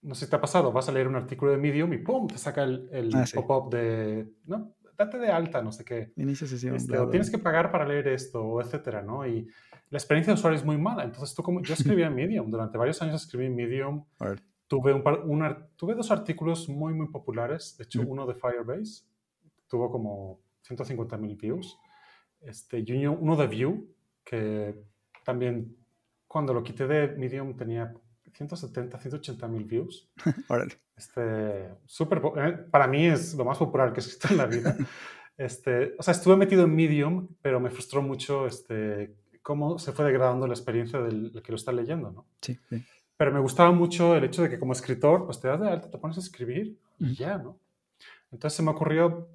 Speaker 5: no sé si te ha pasado, vas a leer un artículo de Medium y ¡pum! te saca el, el
Speaker 4: Ah, sí.
Speaker 5: pop-up de, ¿no? Date de alta, no sé qué.
Speaker 4: Inicia sesión.
Speaker 5: Este,
Speaker 4: bla,
Speaker 5: o tienes que pagar para leer esto, o etcétera, ¿no? Y la experiencia de usuario es muy mala. Entonces, tú como, yo escribía en Medium, durante varios años escribí en Medium, tuve, un par- un ar- tuve dos artículos muy, muy populares, de hecho, uno de Firebase, tuvo como 150.000 views, este, y uno uno de Vue, que también, cuando lo quité de Medium, tenía 170, 180.000 views.
Speaker 4: Órale.
Speaker 5: Este, súper, po- eh, para mí es lo más popular que he escrito en la vida. Este, o sea, estuve metido en Medium, pero me frustró mucho este, cómo se fue degradando la experiencia del, del que lo está leyendo, ¿no?
Speaker 4: Sí, sí.
Speaker 5: Pero me gustaba mucho el hecho de que como escritor, pues te das de alta, te pones a escribir y
Speaker 4: Ujú.
Speaker 5: ya, ¿no? Entonces se me ocurrió,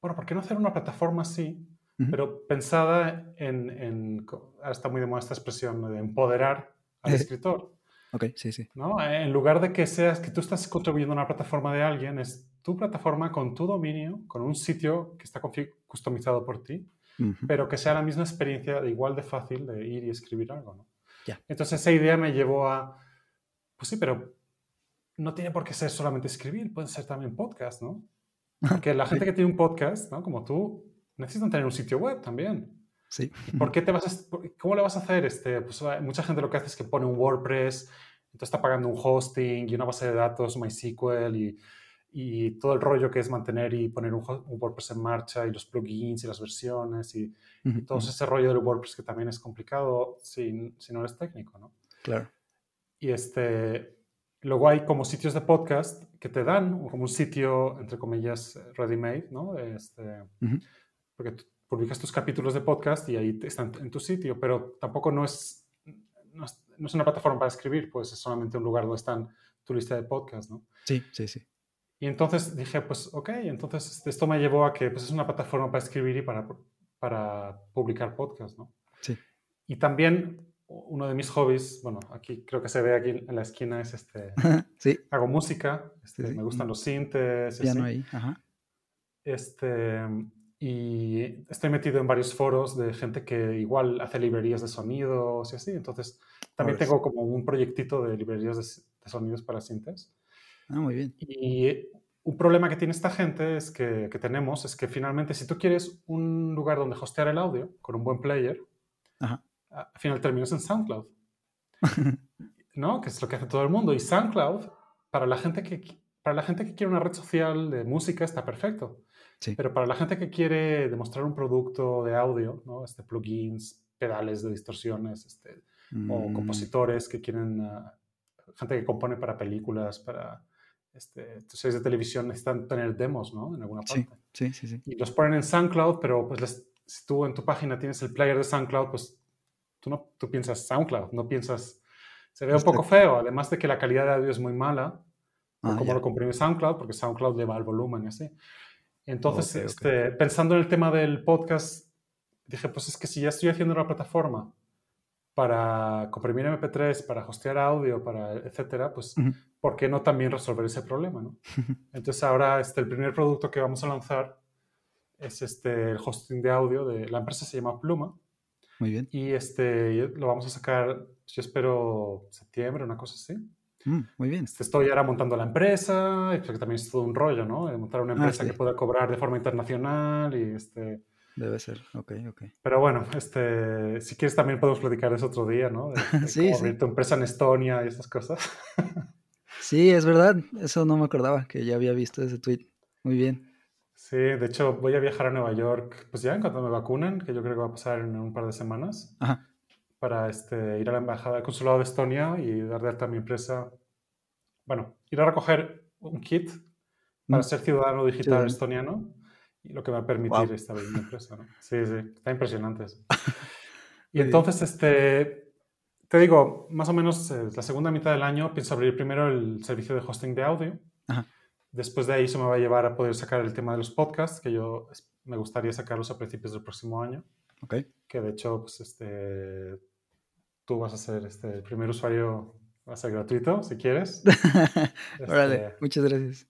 Speaker 5: bueno, ¿por qué no hacer una plataforma así,
Speaker 4: Ujú.
Speaker 5: pero pensada en, en ahora está muy de moda esta expresión de empoderar al escritor?
Speaker 4: Ok, sí, sí.
Speaker 5: ¿no? En lugar de que seas que tú estás contribuyendo a una plataforma de alguien, es tu plataforma con tu dominio, con un sitio que está customizado por ti,
Speaker 4: Ujú.
Speaker 5: pero que sea la misma experiencia de igual de fácil de ir y escribir algo, ¿no?
Speaker 4: Ya.
Speaker 5: Entonces esa idea me llevó a, pues sí, pero no tiene por qué ser solamente escribir, puede ser también podcast, ¿no? Porque la gente que tiene un podcast, ¿no? Como tú, necesitan tener un sitio web también.
Speaker 4: Sí.
Speaker 5: ¿Por qué te vas a, ¿Cómo le vas a hacer? Este, pues, hay- mucha gente lo que hace es que pone un WordPress, entonces está pagando un hosting y una base de datos, MySQL y, y todo el rollo que es mantener y poner un, un WordPress en marcha y los plugins y las versiones y,
Speaker 4: Ujú,
Speaker 5: y todo ese rollo del WordPress que también es complicado si, si no eres técnico, ¿no?
Speaker 4: Claro.
Speaker 5: Y este, luego hay como sitios de podcast que te dan como un sitio, entre comillas, ready-made, ¿no? Este,
Speaker 4: Ujú.
Speaker 5: Porque tú publicas tus capítulos de podcast y ahí están en tu sitio, pero tampoco no es, no es, no es una plataforma para escribir, pues es solamente un lugar donde están tu lista de podcast, ¿no?
Speaker 4: Sí, sí, sí.
Speaker 5: Y entonces dije, pues ok, entonces esto me llevó a que pues, es una plataforma para escribir y para, para publicar podcast, ¿no?
Speaker 4: Sí.
Speaker 5: Y también uno de mis hobbies, bueno, aquí creo que se ve aquí en la esquina, es este,
Speaker 4: sí,
Speaker 5: hago música, este,
Speaker 4: Sí, sí.
Speaker 5: me gustan los sintes,
Speaker 4: piano
Speaker 5: así.
Speaker 4: ahí. Ajá.
Speaker 5: Este, y estoy metido en varios foros de gente que igual hace librerías de sonidos y así. Entonces, también tengo como un proyectito de librerías de, de sonidos para sintes.
Speaker 4: Ah, muy bien.
Speaker 5: Y un problema que tiene esta gente es que, que tenemos es que finalmente si tú quieres un lugar donde hostear el audio con un buen player,
Speaker 4: Ajá.
Speaker 5: al final terminas en SoundCloud. ¿No? Que es lo que hace todo el mundo. Y SoundCloud, para la gente que, para la gente que quiere una red social de música, está perfecto.
Speaker 4: Sí.
Speaker 5: Pero para la gente que quiere demostrar un producto de audio, ¿no? Este, plugins, pedales de distorsiones, este, o
Speaker 4: Mm,
Speaker 5: compositores que quieren, ah, gente que compone para películas, para este, series de televisión, necesitan tener demos, ¿no? En alguna
Speaker 4: Sí,
Speaker 5: parte.
Speaker 4: sí, sí, sí.
Speaker 5: Y los ponen en SoundCloud, pero pues les- si tú en tu página tienes el player de SoundCloud, pues tú, no, tú piensas SoundCloud, no piensas... Se ve un
Speaker 4: Este-
Speaker 5: poco feo, además de que la calidad de audio es muy mala,
Speaker 4: Ah,
Speaker 5: cómo
Speaker 4: ya.
Speaker 5: lo comprime SoundCloud, porque SoundCloud le va al volumen y así. Entonces. Este, pensando en el tema del podcast, dije, pues es que si ya estoy haciendo una plataforma para comprimir MP3, para hostear audio, para etcétera, pues. ¿por qué no también resolver ese problema? ¿no? Entonces ahora este, el primer producto que vamos a lanzar es este, el hosting de audio de la empresa se llama Pluma
Speaker 4: Muy bien.
Speaker 5: y este, lo vamos a sacar, yo espero septiembre, una cosa así.
Speaker 4: Mm, muy bien.
Speaker 5: Este, estoy ahora montando la empresa, porque también es todo un rollo, ¿no? Montar una
Speaker 4: Ah,
Speaker 5: empresa
Speaker 4: sí.
Speaker 5: que pueda cobrar de forma internacional y este...
Speaker 4: Debe ser. Ok, ok.
Speaker 5: Pero bueno, este, si quieres también podemos platicar eso otro día, ¿no? De, de
Speaker 4: Sí,
Speaker 5: cómo
Speaker 4: sí.
Speaker 5: abrir tu empresa en Estonia y esas cosas.
Speaker 4: Sí, es verdad. Eso no me acordaba que ya había visto ese tweet. Muy bien.
Speaker 5: Sí, de hecho voy a viajar a Nueva York, pues ya en cuanto me vacunen, que yo creo que va a pasar en un par de semanas,
Speaker 4: Ajá.
Speaker 5: Para este, ir a la embajada, al consulado de Estonia y dar de alta a mi empresa. Bueno, ir a recoger un kit para
Speaker 4: Mm.
Speaker 5: ser ciudadano digital
Speaker 4: Ciudadano.
Speaker 5: estoniano y lo que va a permitir
Speaker 4: Guau.
Speaker 5: establecer mi empresa. ¿no? Sí, sí, está impresionante eso. y entonces, este, te digo, más o menos eh, la segunda mitad del año pienso abrir primero el servicio de hosting de audio.
Speaker 4: Ajá.
Speaker 5: Después de ahí eso me va a llevar a poder sacar el tema de los podcasts, que yo me gustaría sacarlos a principios del próximo año,
Speaker 4: Ok.
Speaker 5: que de hecho, pues, este, tú vas a ser este, el primer usuario, va a ser gratuito, si quieres.
Speaker 4: Órale,
Speaker 5: Este,
Speaker 4: muchas gracias.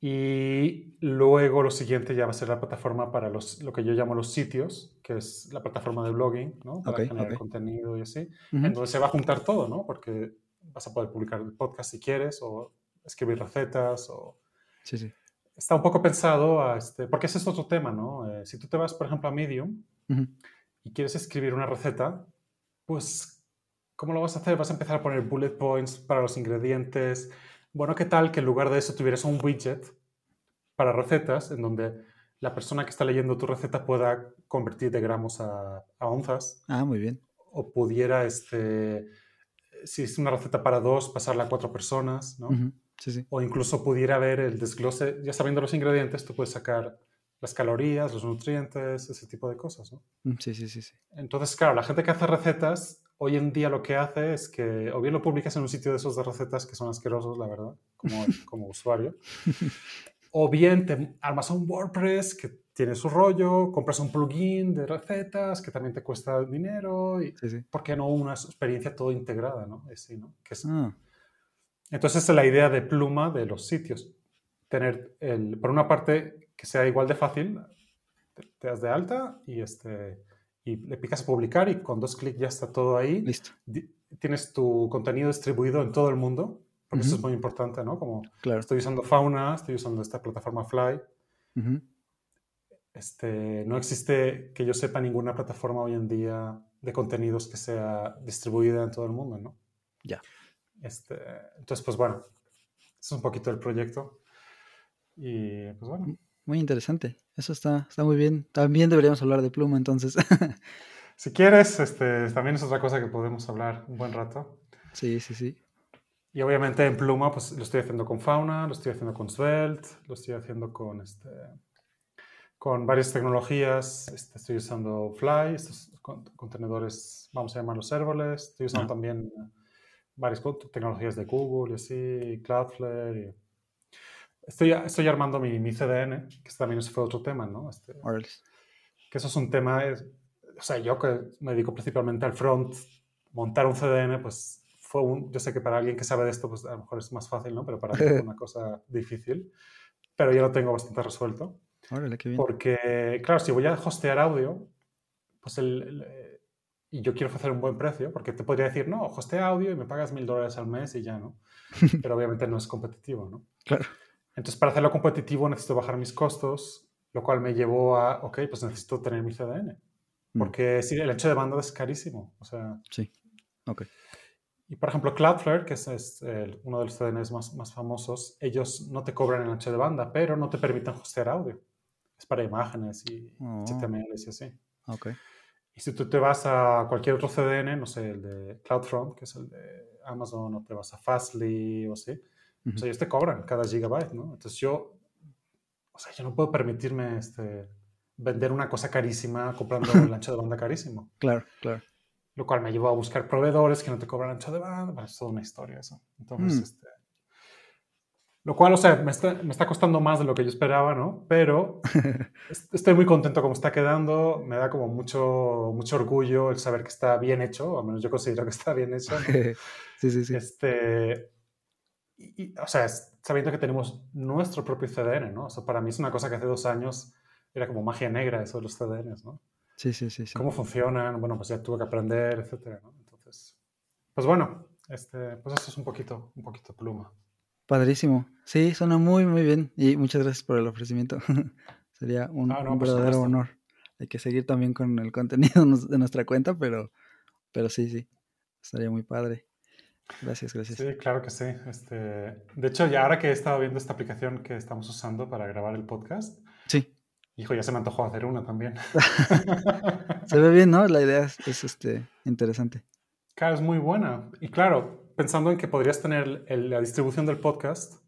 Speaker 5: Y luego lo siguiente ya va a ser la plataforma para los, lo que yo llamo los sitios, que es la plataforma de blogging, ¿no? Para
Speaker 4: Ok,
Speaker 5: generar contenido y así.
Speaker 4: Ujú.
Speaker 5: Entonces se va a juntar todo, ¿no? Porque vas a poder publicar el podcast si quieres, o escribir recetas, o...
Speaker 4: Sí, sí.
Speaker 5: Está un poco pensado a este... Porque ese es otro tema, ¿no? Eh, si tú te vas, por ejemplo, a Medium y quieres escribir una receta, pues, ¿cómo lo vas a hacer? Vas a empezar a poner bullet points para los ingredientes. Bueno, ¿qué tal que en lugar de eso tuvieras un widget para recetas en donde la persona que está leyendo tu receta pueda convertir de gramos a, a onzas
Speaker 4: Ah, muy bien.
Speaker 5: o pudiera, este, si es una receta para dos, pasarla a cuatro personas, ¿no?
Speaker 4: Sí, sí.
Speaker 5: O incluso pudiera ver el desglose, ya sabiendo los ingredientes, tú puedes sacar las calorías, los nutrientes, ese tipo de cosas, ¿no?
Speaker 4: Mm, Sí, sí, sí, sí.
Speaker 5: Entonces, claro, la gente que hace recetas, hoy en día lo que hace es que o bien lo publicas en un sitio de esos de recetas que son asquerosos, la verdad, como, como usuario, o bien te armas un WordPress que tiene su rollo, compras un plugin de recetas que también te cuesta dinero y,
Speaker 4: Sí, sí.
Speaker 5: ¿por qué no una experiencia todo integrada, ¿no? Así, ¿no? Que es-
Speaker 4: Ah,
Speaker 5: entonces, esa es la idea de pluma de los sitios. Tener, el, por una parte, que sea igual de fácil, te, te das de alta y, este, y le picas a publicar y con dos clics ya está todo ahí.
Speaker 4: listo.
Speaker 5: Di- Tienes tu contenido distribuido en todo el mundo, porque eso es muy importante, ¿no? Como
Speaker 4: Claro.
Speaker 5: estoy usando Fauna, estoy usando esta plataforma Fly. Este, no existe que yo sepa ninguna plataforma hoy en día de contenidos que sea distribuida en todo el mundo, ¿no?
Speaker 4: Ya.
Speaker 5: Este, entonces, pues bueno, eso es un poquito el proyecto. Y pues bueno,
Speaker 4: Muy interesante. Eso está, está muy bien. También deberíamos hablar de pluma, entonces.
Speaker 5: si quieres, este, también es otra cosa que podemos hablar un buen rato.
Speaker 4: sí, sí, sí.
Speaker 5: Y obviamente en Pluma, pues lo estoy haciendo con Fauna, lo estoy haciendo con Svelte, lo estoy haciendo con, este, con varias tecnologías. Este, estoy usando Fly, estos con- contenedores, vamos a llamarlos serverless. Estoy usando
Speaker 4: Ah.
Speaker 5: también varias tecnologías de Google y así, Cloudflare. y- Estoy, estoy armando mi, mi CDN, que también fue otro tema, ¿no? Este, que eso es un tema, es- o sea, yo que me dedico principalmente al front, montar un CDN, pues fue un, yo sé que para alguien que sabe de esto, pues a lo mejor es más fácil, ¿no? Pero para mí fue una cosa difícil, pero ya lo tengo bastante resuelto,
Speaker 4: Órale, qué bien.
Speaker 5: porque, claro, si voy a hostear audio, pues el, el, y yo quiero ofrecer un buen precio, porque te podría decir, no, hostea audio y me pagas mil dólares al mes y ya, ¿no? Pero obviamente no es competitivo, ¿no?
Speaker 4: Claro.
Speaker 5: Entonces, para hacerlo competitivo necesito bajar mis costos, lo cual me llevó a, ok, pues necesito tener mi CDN.
Speaker 4: Mm.
Speaker 5: Porque sí, el ancho de banda es carísimo. O sea,
Speaker 4: Sí. Ok.
Speaker 5: y por ejemplo, Cloudflare, que es, es, uno de los CDNs más, más famosos, ellos no te cobran el ancho de banda, pero no te permiten hostear audio. Es para imágenes y
Speaker 4: Oh.
Speaker 5: HTML y así.
Speaker 4: Ok.
Speaker 5: Y si tú te vas a cualquier otro CDN, no sé, el de CloudFront, que es el de Amazon, o te vas a Fastly o así,
Speaker 4: Ujú.
Speaker 5: pues ellos te cobran cada gigabyte, ¿no? Entonces yo, o sea, yo no puedo permitirme este, vender una cosa carísima comprando el ancho de banda carísimo.
Speaker 4: Claro, claro.
Speaker 5: Lo cual me llevó a buscar proveedores que no te cobran ancho de banda. Bueno, es toda una historia eso. Entonces,
Speaker 4: Mm.
Speaker 5: este, lo cual, o sea, me está, me está costando más de lo que yo esperaba, ¿no? Pero est- estoy muy contento como está quedando. Me da como mucho, mucho orgullo el saber que está bien hecho. O al menos yo considero que está bien hecho. ¿no?
Speaker 4: sí, sí, sí.
Speaker 5: Este, y, y, o sea, sabiendo que tenemos nuestro propio CDN, ¿no? O sea, para mí es una cosa que hace dos años era como magia negra eso de los CDNs, ¿no?
Speaker 4: Sí, sí, sí. sí.
Speaker 5: Cómo funcionan, bueno, pues ya tuve que aprender, etcétera, ¿no? Entonces, pues bueno, este, pues eso es un poquito, un poquito pluma.
Speaker 4: Padrísimo. Sí, suena muy, muy bien. Y muchas gracias por el ofrecimiento. Sería un,
Speaker 5: Ah, no,
Speaker 4: un
Speaker 5: por
Speaker 4: verdadero honor. Hay que seguir también con el contenido de nuestra cuenta, pero, pero sí, sí. Estaría muy padre. Gracias, gracias.
Speaker 5: Sí, claro que sí. Este, de hecho, ya ahora que he estado viendo esta aplicación que estamos usando para grabar el podcast,
Speaker 4: Sí.
Speaker 5: hijo, ya se me antojó hacer una también.
Speaker 4: Se ve bien, ¿no? La idea es, es, este, interesante.
Speaker 5: Claro, es muy buena. Y claro, pensando en que podrías tener el- la distribución del podcast,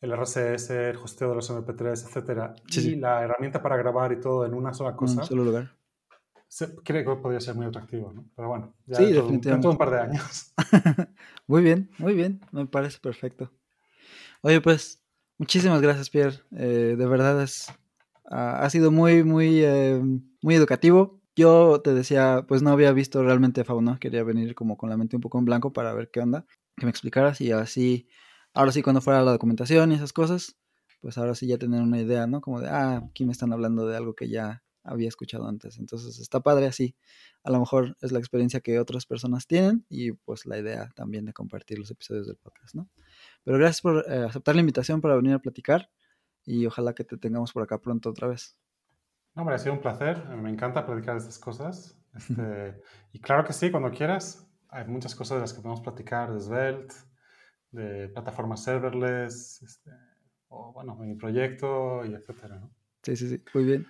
Speaker 5: el RSS, el hosteo de los MP3, etcétera,
Speaker 4: Sí,
Speaker 5: y
Speaker 4: sí.
Speaker 5: la herramienta para grabar y todo en una sola
Speaker 4: En
Speaker 5: cosa,
Speaker 4: un solo lugar.
Speaker 5: Creo que podría ser muy atractivo, ¿no? Pero bueno, ya
Speaker 4: Sí,
Speaker 5: dentro
Speaker 4: definitivamente.
Speaker 5: dentro de un par de años.
Speaker 4: Muy bien, muy bien. Me parece perfecto. Oye, pues, muchísimas gracias, Pierre. Eh, de verdad es, ha ha sido muy, muy, eh, muy educativo. Yo te decía, pues no había visto realmente Fauna. Quería venir como con la mente un poco en blanco para ver qué onda. Que me explicaras y así, ahora sí, cuando fuera la documentación y esas cosas, pues ahora sí ya tener una idea, ¿no? Como de, ah, aquí me están hablando de algo que ya había escuchado antes. Entonces está padre así. A lo mejor es la experiencia que otras personas tienen y pues la idea también de compartir los episodios del podcast, ¿no? Pero gracias por eh, aceptar la invitación para venir a platicar y ojalá que te tengamos por acá pronto otra vez.
Speaker 5: No, hombre, ha sido un placer. Me encanta platicar estas cosas. Este, y claro que sí, cuando quieras. Hay muchas cosas de las que podemos platicar, de Svelte, de plataformas serverless, este, o bueno, mi proyecto, y etcétera. ¿no?
Speaker 4: Sí, sí, sí, muy bien.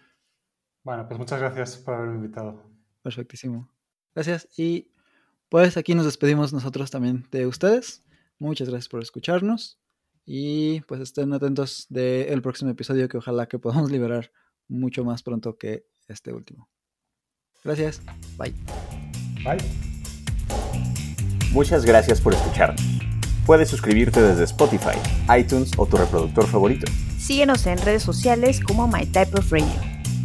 Speaker 5: Bueno, pues muchas gracias por haberme invitado.
Speaker 4: Perfectísimo. Gracias. Y pues aquí nos despedimos nosotros también de ustedes. Muchas gracias por escucharnos. Y pues estén atentos del próximo episodio que ojalá que podamos liberar mucho más pronto que este último. Gracias. Bye.
Speaker 5: Bye.
Speaker 2: Muchas gracias por escucharnos. Puedes suscribirte desde Spotify, iTunes o tu reproductor favorito.
Speaker 3: Síguenos en redes sociales como My Type of Radio.